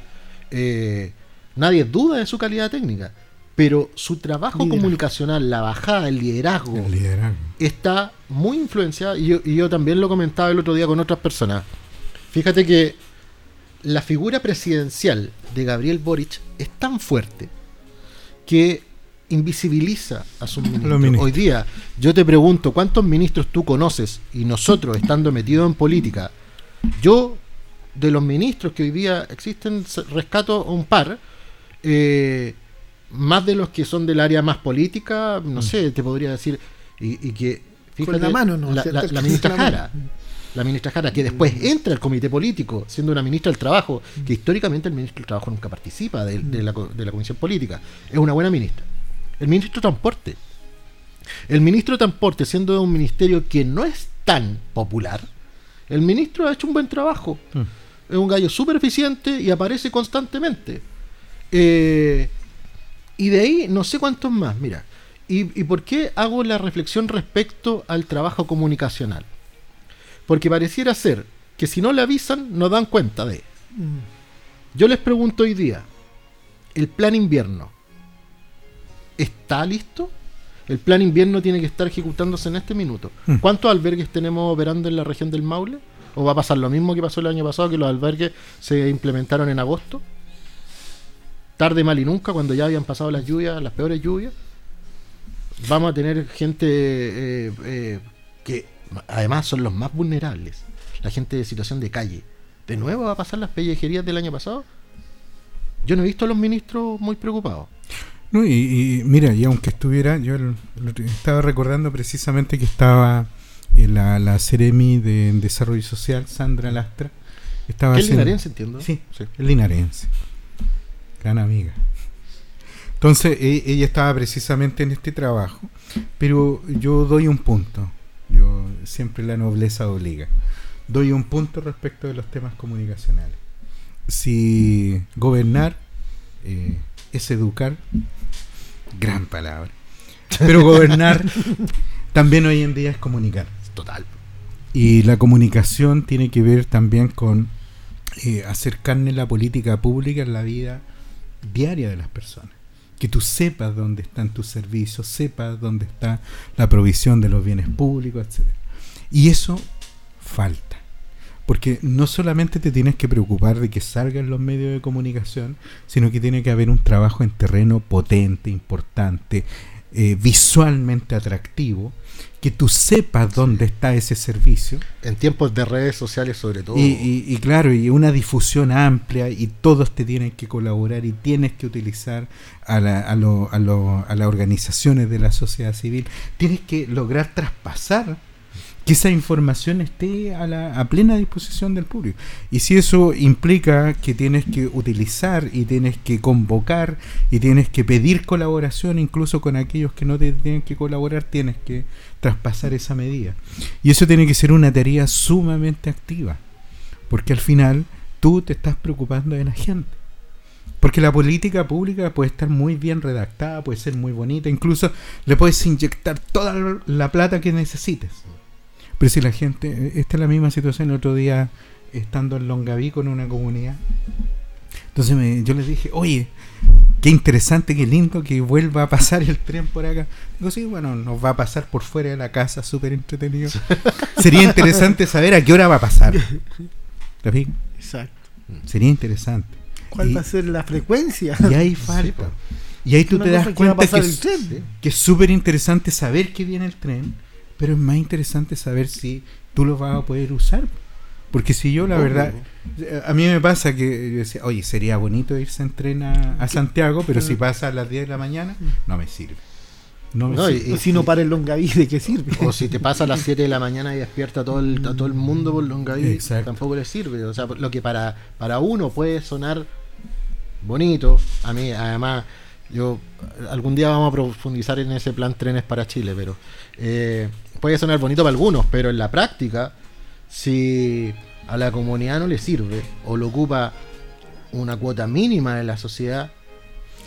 Eh, nadie duda de su calidad técnica, pero su trabajo Liderazgo. comunicacional, la bajada, el liderazgo, El liderazgo. está muy influenciada, y yo, y yo también lo comentaba el otro día con otras personas. Fíjate que la figura presidencial de Gabriel Boric es tan fuerte que invisibiliza a sus ministros. Hoy día, yo te pregunto, ¿cuántos ministros tú conoces? Y nosotros, estando metidos en política, yo, de los ministros que hoy día existen, rescato un par, eh, más de los que son del área más política, no sé, te podría decir, y, y que, Con la mano, ¿no? la, la- la ministra. Jara, la ministra Jara, que después entra al comité político, siendo una ministra del Trabajo, que históricamente el ministro del Trabajo nunca participa de, de la, de la comisión política. Es una buena ministra. El ministro de Transporte. El ministro de Transporte, siendo un ministerio que no es tan popular, el ministro ha hecho un buen trabajo. Es un gallo súper eficiente y aparece constantemente. Eh, y de ahí no sé cuántos más, mira. ¿Y, y por qué hago la reflexión respecto al trabajo comunicacional? Porque pareciera ser que si no le avisan, no dan cuenta de. Yo les pregunto hoy día, ¿el plan invierno está listo? El plan invierno tiene que estar ejecutándose en este minuto. Hmm. ¿Cuántos albergues tenemos operando en la región del Maule? ¿O va a pasar lo mismo que pasó el año pasado, que los albergues se implementaron en agosto? Tarde, mal y nunca, cuando ya habían pasado las lluvias, las peores lluvias. Vamos a tener gente eh, eh, que además son los más vulnerables. La gente de situación de calle. ¿De nuevo va a pasar las pellejerías del año pasado? Yo no he visto a los ministros muy preocupados. No, y, y mira, y aunque estuviera, yo el- el- estaba recordando precisamente que estaba en la, la Ceremi de Desarrollo Social, Sandra Lastra. Estaba ¿Qué es haciendo- linarense, entiendo? Sí, Sí. es linarense. Gran amiga. Entonces, e- ella estaba precisamente en este trabajo, pero yo doy un punto. Yo siempre la nobleza obliga. Doy un punto respecto de los temas comunicacionales. Si gobernar eh, es educar, gran palabra. Pero gobernar [laughs] también hoy en día es comunicar. Total. Y la comunicación tiene que ver también con eh, hacer carne la política pública en la vida diaria de las personas. Que tú sepas dónde están tus servicios, sepas dónde está la provisión de los bienes públicos, etc. Y eso falta. Porque no solamente te tienes que preocupar de que salgan los medios de comunicación, sino que tiene que haber un trabajo en terreno potente, importante, eh, visualmente atractivo, que tú sepas dónde está ese servicio En tiempos de redes sociales sobre todo. y, y- y claro, y una difusión amplia y todos te tienen que colaborar y tienes que utilizar a, la- a, lo- a lo- a las organizaciones de la sociedad civil. Tienes que lograr traspasar que esa información esté a, la, a plena disposición del público. Y si eso implica que tienes que utilizar y tienes que convocar y tienes que pedir colaboración incluso con aquellos que no te tienen que colaborar, tienes que traspasar esa medida. Y eso tiene que ser una tarea sumamente activa, porque al final tú te estás preocupando de la gente. Porque la política pública puede estar muy bien redactada, puede ser muy bonita, incluso le puedes inyectar toda la plata que necesites. Pero si la gente, esta es la misma situación el otro día estando en Longaví con una comunidad. Entonces me- yo les dije, oye, qué interesante, qué lindo que vuelva a pasar el tren por acá. Digo, sí, bueno, nos va a pasar por fuera de la casa, súper entretenido. Sería interesante saber a qué hora va a pasar. ¿Te? Exacto. Sería interesante. ¿Cuál Y- va a ser la frecuencia? Y ahí falta. Y ahí tú te das cuenta que, que es súper interesante saber que viene el tren, pero es más interesante saber si tú lo vas a poder usar. Porque si yo, la verdad, a mí me pasa que yo decía, oye, sería bonito irse en tren a, a Santiago, pero si pasa a las 10 de la mañana, no me sirve. No me No, sirve. y- O si no para el Longaví, ¿de qué sirve? O si te pasa a las 7 de la mañana y despierta a todo el, a todo el mundo por Longaví, Exacto. tampoco le sirve. O sea, lo que para, para uno puede sonar bonito, a mí además, yo algún día vamos a profundizar en ese plan trenes para Chile, pero eh, puede sonar bonito para algunos, pero en la práctica, si a la comunidad no le sirve o lo ocupa una cuota mínima de la sociedad,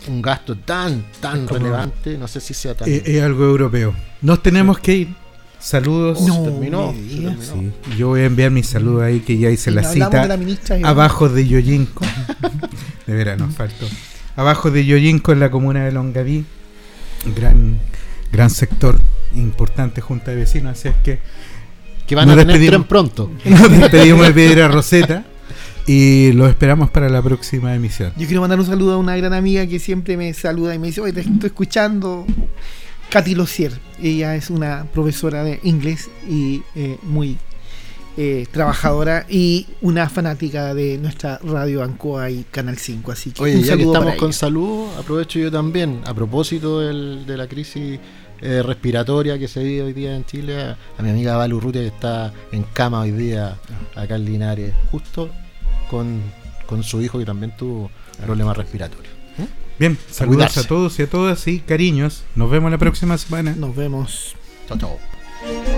un gasto tan, tan Como- relevante, no sé si sea tan... Eh, es algo europeo. Nos tenemos que ir. Saludos. Oh, se terminó, me se digas. terminó. Sí, yo voy a enviar mi saludo ahí que ya hice la cita de la ministra y- abajo de Yoyinco. [laughs] de veras, nos faltó. Abajo de Yoyinco en la comuna de Longaví. Gran, gran sector, importante junta de vecinos. Así es que Que van Nos a tener tren pronto. [laughs] nos despedimos de Piedra Roseta. Y lo esperamos para la próxima emisión. Yo quiero mandar un saludo a una gran amiga que siempre me saluda y me dice, oye, te estoy escuchando. Katy Locier. Ella es una profesora de inglés y eh, muy eh, trabajadora y una fanática de nuestra radio Ancoa y Canal 5. Así que Oye, un ya que estamos con ella. salud, aprovecho yo también, a propósito del- de la crisis eh, respiratoria que se vive hoy día en Chile, a, a mi amiga Val Urrutia que está en cama hoy día acá en Linares, justo con, con su hijo que también tuvo problemas respiratorios. Bien, saludos cuidarse. a todos y a todas y cariños. Nos vemos la próxima semana. Nos vemos. Chao, chao.